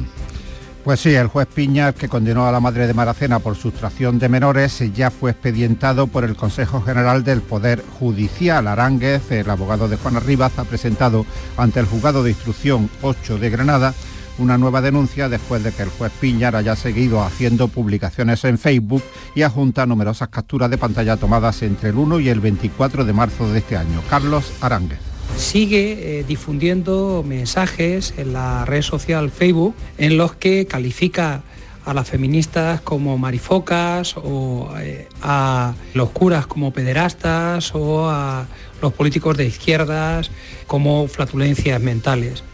Pues sí, el juez Piñas, que condenó a la madre de Maracena por sustracción de menores, ya fue expedientado por el Consejo General del Poder Judicial. Aránguez, el abogado de Juana Rivas, ha presentado ante el juzgado de instrucción 8 de Granada una nueva denuncia después de que el juez Piñar haya seguido haciendo publicaciones en Facebook y adjunta numerosas capturas de pantalla tomadas entre el 1 y el 24 de marzo de este año. Carlos Aránguez sigue eh, difundiendo mensajes en la red social Facebook en los que califica a las feministas como marifocas o eh, a los curas como pederastas o a los políticos de izquierdas como flatulencias mentales.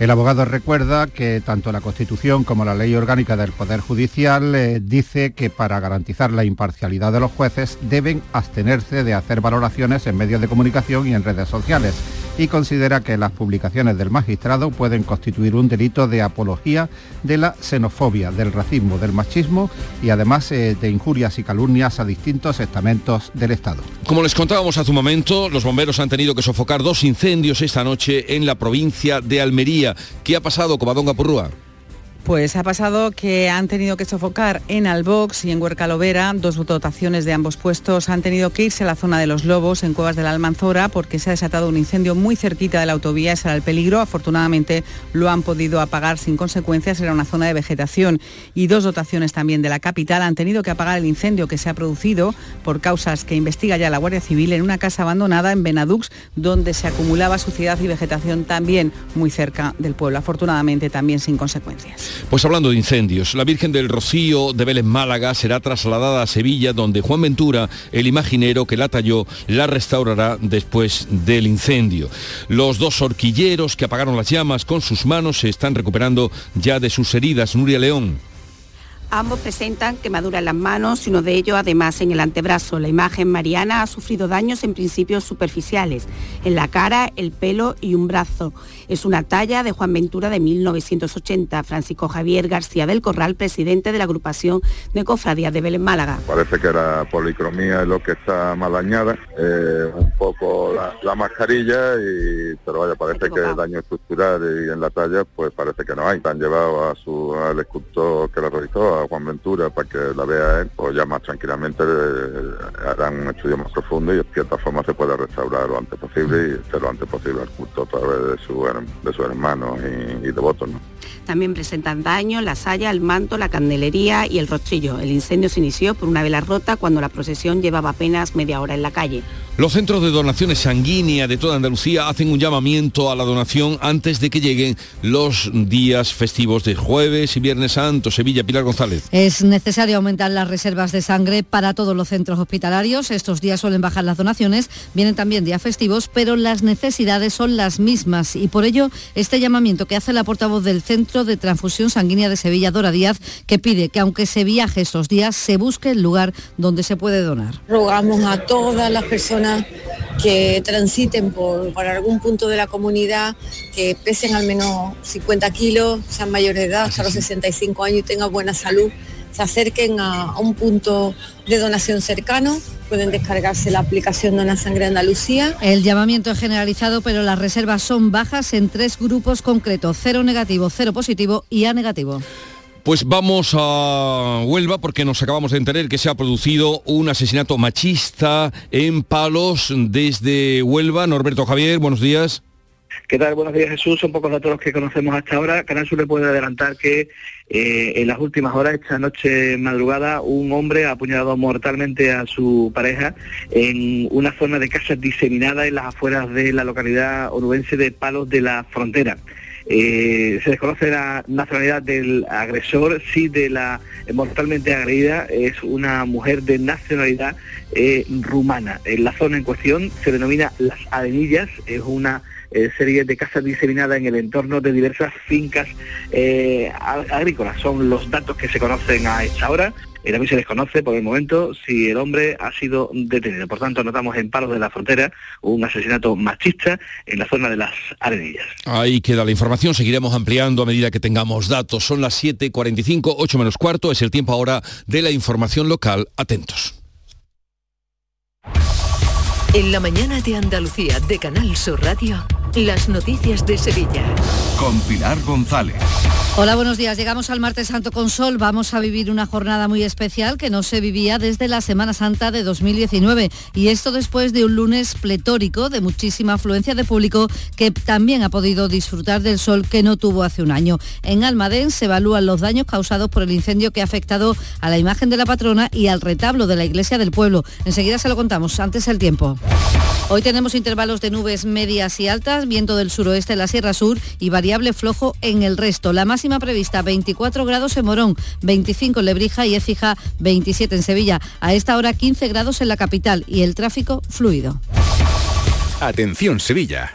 El abogado recuerda que tanto la Constitución como la Ley Orgánica del Poder Judicial eh, dice que para garantizar la imparcialidad de los jueces deben abstenerse de hacer valoraciones en medios de comunicación y en redes sociales y considera que las publicaciones del magistrado pueden constituir un delito de apología de la xenofobia, del racismo, del machismo y además eh, de injurias y calumnias a distintos estamentos del Estado. Como les contábamos hace un momento, los bomberos han tenido que sofocar dos incendios esta noche en la provincia de Almería. ¿Qué ha pasado, Covadonga Purrúa? Pues ha pasado que han tenido que sofocar en Albox y en Huercalovera, dos dotaciones de ambos puestos han tenido que irse a la zona de los Lobos, en Cuevas de la Almanzora, porque se ha desatado un incendio muy cerquita de la autovía, ese era el peligro. Afortunadamente lo han podido apagar sin consecuencias, era una zona de vegetación. Y dos dotaciones también de la capital han tenido que apagar el incendio que se ha producido por causas que investiga ya la Guardia Civil en una casa abandonada en Benadux, donde se acumulaba suciedad y vegetación también muy cerca del pueblo. Afortunadamente también sin consecuencias. Pues hablando de incendios, la Virgen del Rocío de Vélez Málaga será trasladada a Sevilla, donde Juan Ventura, el imaginero que la talló, la restaurará después del incendio. Los dos horquilleros que apagaron las llamas con sus manos se están recuperando ya de sus heridas. Nuria León. Ambos presentan quemaduras en las manos y uno de ellos además en el antebrazo. La imagen mariana ha sufrido daños en principios superficiales, en la cara, el pelo y un brazo. Es una talla de Juan Ventura de 1980. Francisco Javier García del Corral, presidente de la agrupación de cofradías de Belén Málaga. Parece que la policromía es lo que está mal dañada, eh, un poco la, mascarilla, y, pero vaya, parece que el daño estructural y en la talla pues parece que no hay. Han llevado a su, al escultor que la realizó, Juan Ventura, para que la vea él, pues ya más tranquilamente eh, harán un estudio más profundo y de cierta forma se puede restaurar lo antes posible y hacer lo antes posible al culto a través de su de sus hermanos y, y devotos. También presentan daños la saya, el manto, la candelería y el rostrillo. El incendio se inició por una vela rota cuando la procesión llevaba apenas media hora en la calle. Los centros de donaciones sanguínea de toda Andalucía hacen un llamamiento a la donación antes de que lleguen los días festivos de jueves y viernes santo. Sevilla, Pilar González. Es necesario aumentar las reservas de sangre para todos los centros hospitalarios. Estos días suelen bajar las donaciones, vienen también días festivos, pero las necesidades son las mismas y por ello este llamamiento que hace la portavoz del Centro de Transfusión Sanguínea de Sevilla, Dora Díaz, que pide que aunque se viaje estos días, se busque el lugar donde se puede donar. Rogamos a todas las personas que transiten por, por algún punto de la comunidad, que pesen al menos 50 kilos, sean mayores de edad, hasta los 65 años y tengan buena salud, se acerquen a, a un punto de donación cercano, pueden descargarse la aplicación Dona Sangre Andalucía. El llamamiento es generalizado, pero las reservas son bajas en tres grupos concretos, cero negativo, cero positivo y A negativo. Pues vamos a Huelva porque nos acabamos de enterar que se ha producido un asesinato machista en Palos desde Huelva. Norberto Javier, buenos días. ¿Qué tal? Buenos días Jesús, son pocos datos los que conocemos hasta ahora. Canal Sur le puede adelantar que eh, en las últimas horas, esta noche madrugada, un hombre ha apuñalado mortalmente a su pareja en una zona de casas diseminada en las afueras de la localidad onubense de Palos de la Frontera. Eh, se desconoce la nacionalidad del agresor, sí de la mortalmente agredida, es una mujer de nacionalidad eh, rumana. En la zona en cuestión se denomina Las Arenillas, es una eh, serie de casas diseminadas en el entorno de diversas fincas ag- agrícolas. Son los datos que se conocen a esta hora. Y también se desconoce por el momento si el hombre ha sido detenido. Por tanto, notamos en Palos de la Frontera un asesinato machista en la zona de las Arenillas. Ahí queda la información, seguiremos ampliando a medida que tengamos datos. Son las 7.45, 8 menos cuarto, es el tiempo ahora de la información local. Atentos. En la mañana de Andalucía de Canal Sur Radio, las noticias de Sevilla. Con Pilar González. Hola, buenos días. Llegamos al martes santo con sol. Vamos a vivir una jornada muy especial que no se vivía desde la Semana Santa de 2019. Y esto después de un lunes pletórico de muchísima afluencia de público que también ha podido disfrutar del sol que no tuvo hace un año. En Almadén se evalúan los daños causados por el incendio que ha afectado a la imagen de la patrona y al retablo de la iglesia del pueblo. Enseguida se lo contamos. Antes el tiempo. Hoy tenemos intervalos de nubes medias y altas, viento del suroeste en la Sierra Sur y variable flojo en el resto. La máxima prevista 24 grados en Morón, 25 en Lebrija y Écija, 27 en Sevilla. A esta hora 15 grados en la capital y el tráfico fluido. Atención Sevilla.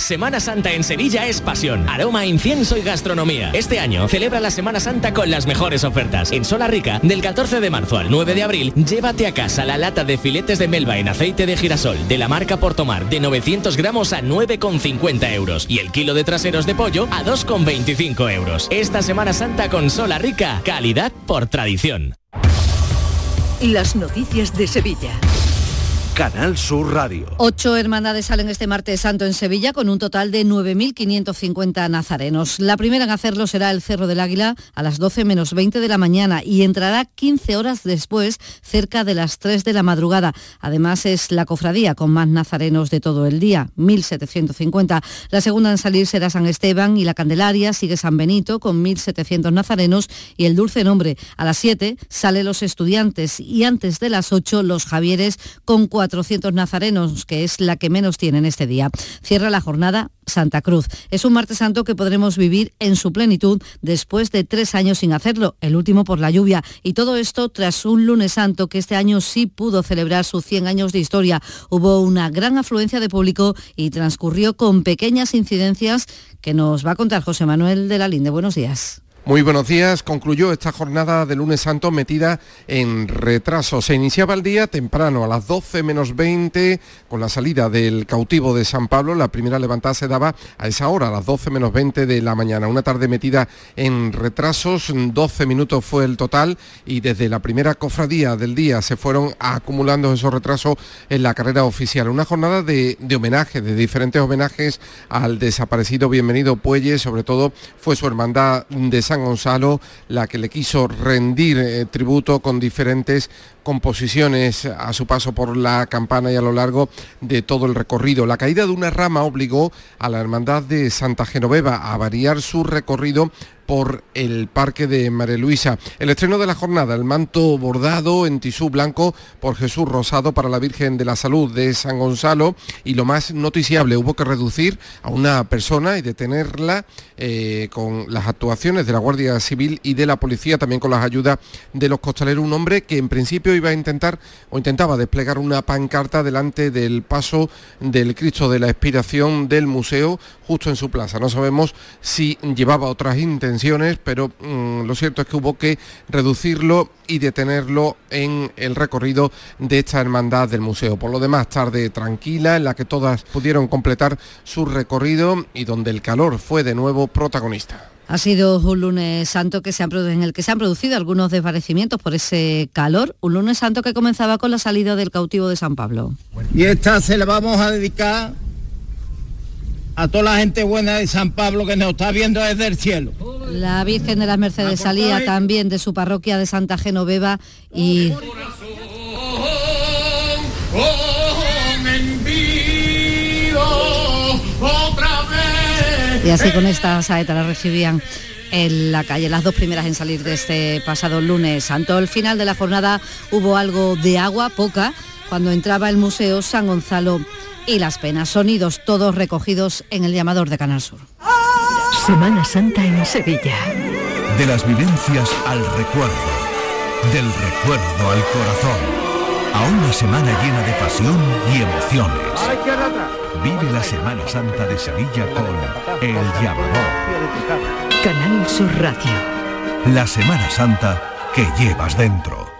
Semana Santa en Sevilla es pasión, aroma, incienso y gastronomía. Este año celebra la Semana Santa con las mejores ofertas. En Sola Rica, del 14 de marzo al 9 de abril, llévate a casa la lata de filetes de melva en aceite de girasol de la marca Portomar de 900 gramos a 9,50 euros y el kilo de traseros de pollo a 2,25 euros. Esta Semana Santa con Sola Rica, calidad por tradición. Las noticias de Sevilla. Canal Sur Radio. Ocho hermandades salen este martes santo en Sevilla con un total de 9.550 nazarenos. La primera en hacerlo será el Cerro del Águila a las 12 menos 20 de la mañana y entrará 15 horas después, cerca de las 3 de la madrugada. Además es la cofradía con más nazarenos de todo el día, 1.750. La segunda en salir será San Esteban y la Candelaria sigue San Benito con 1.700 nazarenos y el Dulce Nombre. A las 7 sale los estudiantes y antes de las 8 los Javieres con 400 nazarenos, que es la que menos tienen este día. Cierra la jornada Santa Cruz. Es un martes santo que podremos vivir en su plenitud después de tres años sin hacerlo, el último por la lluvia. Y todo esto tras un lunes santo que este año sí pudo celebrar sus 100 años de historia. Hubo una gran afluencia de público y transcurrió con pequeñas incidencias que nos va a contar José Manuel de la Linde. Buenos días. Muy buenos días. Concluyó esta jornada de lunes santo metida en retraso. Se iniciaba el día temprano, a las 12 menos 20, con la salida del cautivo de San Pablo. La primera levantada se daba a esa hora, a las 12 menos 20 de la mañana. Una tarde metida en retrasos, 12 minutos fue el total y desde la primera cofradía del día se fueron acumulando esos retrasos en la carrera oficial. Una jornada de, de homenaje, de diferentes homenajes al desaparecido Bienvenido Puelles, sobre todo fue su hermandad de San Gonzalo la que le quiso rendir eh, tributo con diferentes composiciones a su paso por la campana y a lo largo de todo el recorrido. La caída de una rama obligó a la Hermandad de Santa Genoveva a variar su recorrido por el Parque de María Luisa. El estreno de la jornada, el manto bordado en tisú blanco por Jesús Rosado para la Virgen de la Salud de San Gonzalo y lo más noticiable, hubo que reducir a una persona y detenerla eh, con las actuaciones de la Guardia Civil y de la Policía, también con las ayudas de los costaleros, un hombre que en principio iba a intentar o intentaba desplegar una pancarta delante del paso del Cristo de la Expiración del museo justo en su plaza. No sabemos si llevaba otras intenciones pero mm, lo cierto es que hubo que reducirlo y detenerlo en el recorrido de esta hermandad del museo. Por lo demás, tarde tranquila en la que todas pudieron completar su recorrido y donde el calor fue de nuevo protagonista. Ha sido un lunes santo que se han, en el que se han producido algunos desvanecimientos por ese calor, un lunes santo que comenzaba con la salida del cautivo de San Pablo. Y esta se la vamos a dedicar a toda la gente buena de San Pablo que nos está viendo desde el cielo. La Virgen de las Mercedes salía también de su parroquia de Santa Genoveva y... Y así con esta saeta la recibían en la calle, las dos primeras en salir de este pasado lunes santo. Al final de la jornada hubo algo de agua, poca, cuando entraba el Museo San Gonzalo y las penas. Sonidos todos recogidos en el llamador de Canal Sur. Semana Santa en Sevilla. De las vivencias al recuerdo. Del recuerdo al corazón. A una semana llena de pasión y emociones. Vive la Semana Santa de Sevilla con El Llamador. Canal Sur Radio. La Semana Santa que llevas dentro.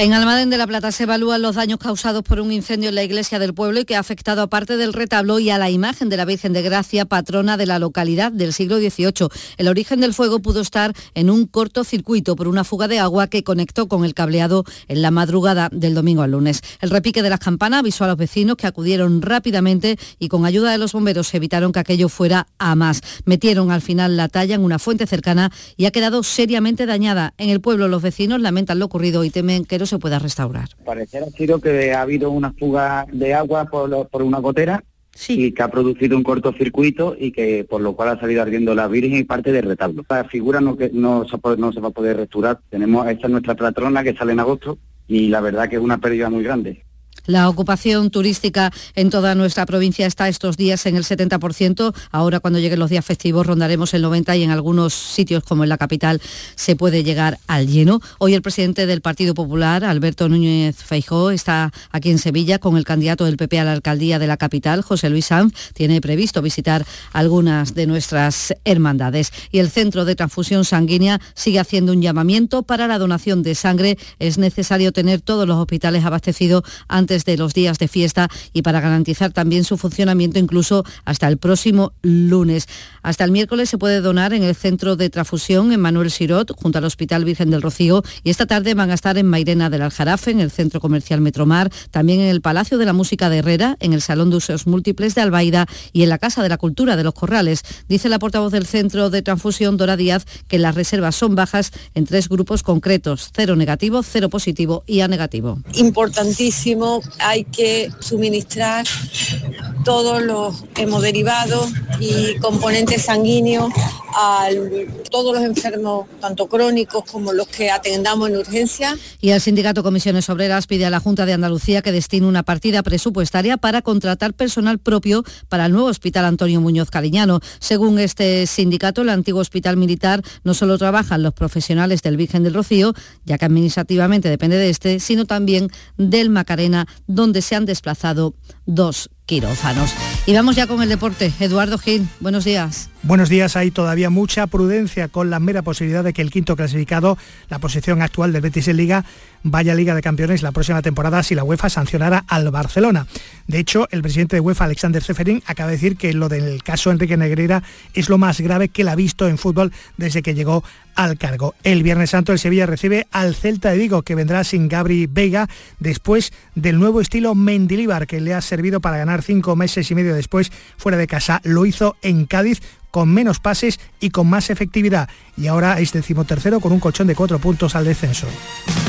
En Almadén de la Plata se evalúan los daños causados por un incendio en la iglesia del pueblo y que ha afectado a parte del retablo y a la imagen de la Virgen de Gracia, patrona de la localidad del siglo XVIII. El origen del fuego pudo estar en un cortocircuito por una fuga de agua que conectó con el cableado en la madrugada del domingo al lunes. El repique de las campanas avisó a los vecinos que acudieron rápidamente y con ayuda de los bomberos evitaron que aquello fuera a más. Metieron al final la talla en una fuente cercana y ha quedado seriamente dañada. En el pueblo los vecinos lamentan lo ocurrido y temen que no se pueda restaurar. Parecer ha sido que ha habido una fuga de agua por, por una gotera y que ha producido un cortocircuito y que por lo cual ha salido ardiendo la Virgen y parte del retablo. La figura no, que, no, se, no se va a poder restaurar. Tenemos, esta es nuestra patrona que sale en agosto y la verdad que es una pérdida muy grande. La ocupación turística en toda nuestra provincia está estos días en el 70%. Ahora cuando lleguen los días festivos rondaremos el 90% y en algunos sitios como en la capital se puede llegar al lleno. Hoy el presidente del Partido Popular, Alberto Núñez Feijó, está aquí en Sevilla con el candidato del PP a la alcaldía de la capital, José Luis Sanz. Tiene previsto visitar algunas de nuestras hermandades. Y el Centro de Transfusión Sanguínea sigue haciendo un llamamiento para la donación de sangre. Es necesario tener todos los hospitales abastecidos antes de los días de fiesta y para garantizar también su funcionamiento incluso hasta el próximo lunes. Hasta el miércoles se puede donar en el Centro de Transfusión en Manuel Sirot, junto al Hospital Virgen del Rocío, y esta tarde van a estar en Mairena del Aljarafe, en el Centro Comercial Metromar, también en el Palacio de la Música de Herrera, en el Salón de Usos Múltiples de Albaida y en la Casa de la Cultura de los Corrales. Dice la portavoz del Centro de Transfusión, Dora Díaz, que las reservas son bajas en tres grupos concretos, cero negativo, cero positivo y A negativo. Importantísimo, hay que suministrar todos los hemoderivados y componentes sanguíneos a todos los enfermos, tanto crónicos como los que atendamos en urgencia. Y el sindicato Comisiones Obreras pide a la Junta de Andalucía que destine una partida presupuestaria para contratar personal propio para el nuevo Hospital Antonio Muñoz Cariñano. Según este sindicato, el antiguo hospital militar no solo trabajan los profesionales del Virgen del Rocío, ya que administrativamente depende de este, sino también del Macarena, donde se han desplazado dos quirófanos. Y vamos ya con el deporte. Eduardo Gil, buenos días. Buenos días, hay todavía mucha prudencia con la mera posibilidad de que el quinto clasificado, la posición actual del Betis en Liga, vaya a Liga de Campeones la próxima temporada si la UEFA sancionara al Barcelona. De hecho, el presidente de UEFA, Alexander Zeferin, acaba de decir que lo del caso Enrique Negreira es lo más grave que él ha visto en fútbol desde que llegó al cargo. El Viernes Santo el Sevilla recibe al Celta de Vigo, que vendrá sin Gabri Vega después del nuevo estilo Mendilibar, que le ha servido para ganar cinco meses y medio después fuera de casa. Lo hizo en Cádiz con menos pases y con más efectividad. Y ahora es decimotercero con un colchón de cuatro puntos al descenso.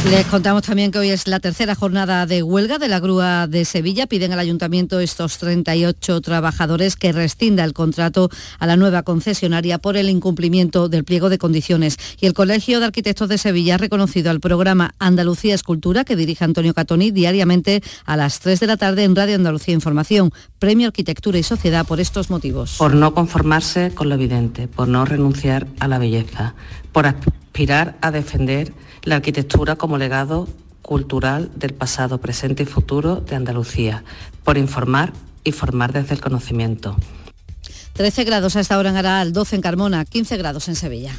Les contamos también que hoy es la tercera jornada de huelga de la grúa de Sevilla. Piden al ayuntamiento estos 38 trabajadores que rescinda el contrato a la nueva concesionaria por el incumplimiento del pliego de condiciones. Y el Colegio de Arquitectos de Sevilla ha reconocido al programa Andalucía Escultura que dirige Antonio Catoni diariamente a las 3 de la tarde en Radio Andalucía Información. Premio Arquitectura y Sociedad por estos motivos. Por no conformarse con lo evidente, por no renunciar a la belleza, por aspirar a defender la arquitectura como legado cultural del pasado, presente y futuro de Andalucía, por informar y formar desde el conocimiento. 13 grados a esta hora en Aral, 12 en Carmona, 15 grados en Sevilla.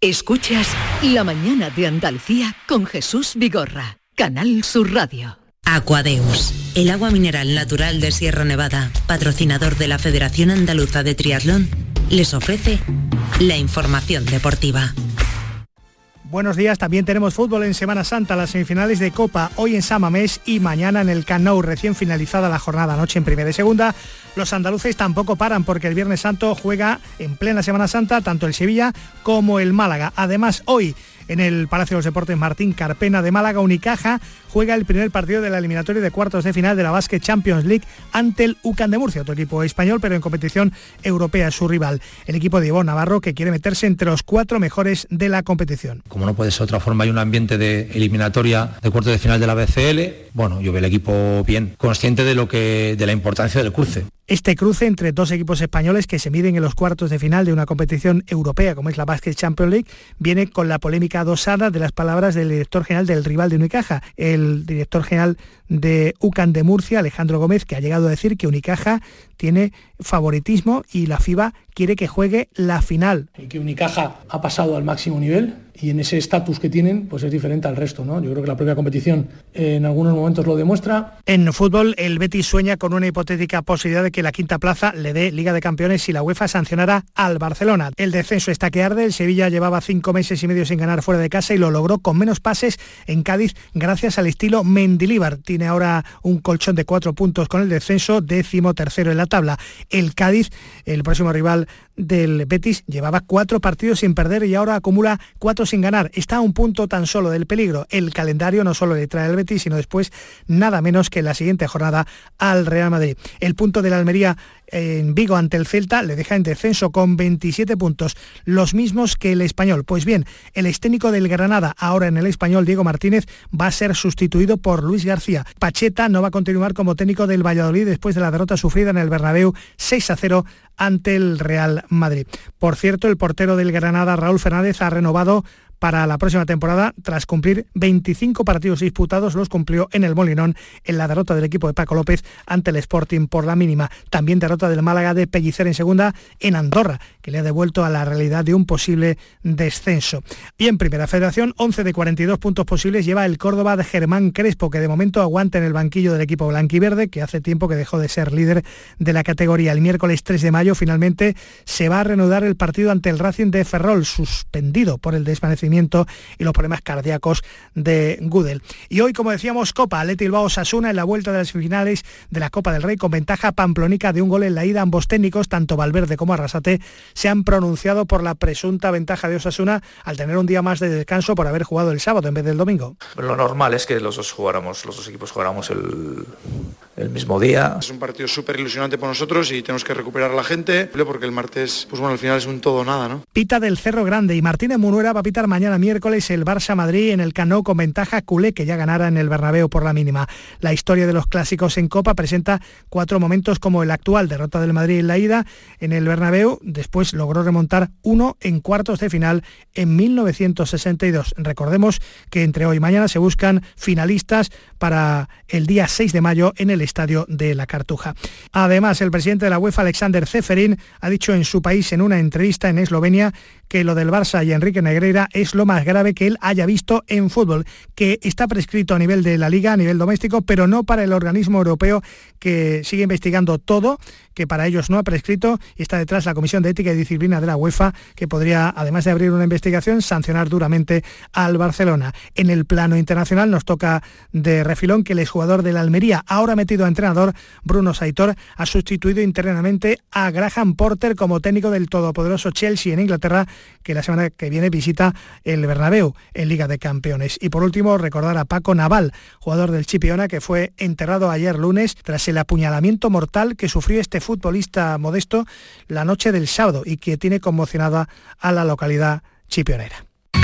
Escuchas La mañana de Andalucía con Jesús Vigorra, Canal Sur Radio. Aquadeus, el agua mineral natural de Sierra Nevada, patrocinador de la Federación Andaluza de Triatlón, les ofrece la información deportiva. Buenos días, también tenemos fútbol en Semana Santa, las semifinales de Copa, hoy en Samamés y mañana en el Camp recién finalizada la jornada anoche en primera y segunda. Los andaluces tampoco paran porque el Viernes Santo juega en plena Semana Santa tanto el Sevilla como el Málaga. Además, hoy en el Palacio de los Deportes Martín Carpena de Málaga, Unicaja juega el primer partido de la eliminatoria de cuartos de final de la Basket Champions League ante el UCAN de Murcia, otro equipo español, pero en competición europea su rival. El equipo de Ivonne Navarro que quiere meterse entre los cuatro mejores de la competición. Como no puede ser de otra forma, hay un ambiente de eliminatoria de cuartos de final de la BCL. Bueno, yo veo el equipo bien, consciente de lo que de la importancia del cruce. Este cruce entre dos equipos españoles que se miden en los cuartos de final de una competición europea como es la Basket Champions League viene con la polémica dosada de las palabras del director general del rival de Unicaja, el director general de UCAN de Murcia, Alejandro Gómez, que ha llegado a decir que Unicaja tiene favoritismo y la FIBA quiere que juegue la final. Y que Unicaja ha pasado al máximo nivel y en ese estatus que tienen, pues es diferente al resto, ¿no? Yo creo que la propia competición en algunos momentos lo demuestra. En fútbol, el Betis sueña con una hipotética posibilidad de que la quinta plaza le dé Liga de Campeones si la UEFA sancionara al Barcelona. El descenso está que arde, el Sevilla llevaba cinco meses y medio sin ganar fuera de casa y lo logró con menos pases en Cádiz gracias al estilo Mendilíbar. Tiene ahora un colchón de cuatro puntos con el descenso, décimo tercero en la tabla. El Cádiz, el próximo rival del Betis, llevaba cuatro partidos sin perder y ahora acumula cuatro sin ganar. Está a un punto tan solo del peligro. El calendario no solo le trae al Betis, sino después nada menos que la siguiente jornada al Real Madrid. El punto de la Almería en Vigo ante el Celta le deja en descenso con 27 puntos, los mismos que el español. Pues bien, el esténico del Granada, ahora en el español, Diego Martínez, va a ser sustituido por Luis García. Pacheta no va a continuar como técnico del Valladolid después de la derrota sufrida en el Bernabéu 6 a 0 ante el Real Madrid. Por cierto, el portero del Granada, Raúl Fernández, ha renovado para la próxima temporada tras cumplir 25 partidos disputados, los cumplió en el Molinón en la derrota del equipo de Paco López ante el Sporting por la mínima. También derrota del Málaga de Pellicer en segunda en Andorra, que le ha devuelto a la realidad de un posible descenso. Y en Primera Federación, 11 de 42 puntos posibles lleva el Córdoba de Germán Crespo, que de momento aguanta en el banquillo del equipo blanquiverde, que hace tiempo que dejó de ser líder de la categoría. El miércoles 3 de mayo finalmente se va a reanudar el partido ante el Racing de Ferrol, suspendido por el desvanecimiento y los problemas cardíacos de Gudel. Y hoy, como decíamos, Copa, Atleti Bilbao Sasuna en la vuelta de las finales de la Copa del Rey con ventaja pamplónica de un gol en la ida. Ambos técnicos, tanto Valverde como Arrasate, se han pronunciado por la presunta ventaja de Osasuna al tener un día más de descanso por haber jugado el sábado en vez del domingo. Lo normal es que los dos jugáramos, los dos equipos jugáramos el, el mismo día. Es un partido súper ilusionante para nosotros y tenemos que recuperar a la gente porque el martes, pues bueno, al final es un todo nada, ¿no? Pita del Cerro Grande y Martínez Munuera va a pitar mañana miércoles el Barça Madrid en el Cano con ventaja culé que ya ganara en el Bernabéu por la mínima. La historia de los clásicos en Copa presenta cuatro momentos como el actual derrota del Madrid en la ida en el Bernabéu, después logró remontar uno en cuartos de final en 1962. Recordemos que entre hoy y mañana se buscan finalistas para el día 6 de mayo en el estadio de la Cartuja. Además, el presidente de la UEFA, Alexander Zeferin, ha dicho en su país en una entrevista en Eslovenia que lo del Barça y Enrique Negreira es lo más grave que él haya visto en fútbol, que está prescrito a nivel de la liga, a nivel doméstico, pero no para el organismo europeo que sigue investigando todo, que para ellos no ha prescrito y está detrás la Comisión de Ética y Disciplina de la UEFA, que podría, además de abrir una investigación, sancionar duramente al Barcelona. En el plano internacional nos toca de refilón que el exjugador de la Almería, ahora metido entrenador, Bruno Saitor, ha sustituido internamente a Graham Porter como técnico del todopoderoso Chelsea en Inglaterra que la semana que viene visita el Bernabéu en Liga de Campeones. Y por último, recordar a Paco Naval, jugador del Chipiona, que fue enterrado ayer lunes tras el apuñalamiento mortal que sufrió este futbolista modesto la noche del sábado y que tiene conmocionada a la localidad chipionera.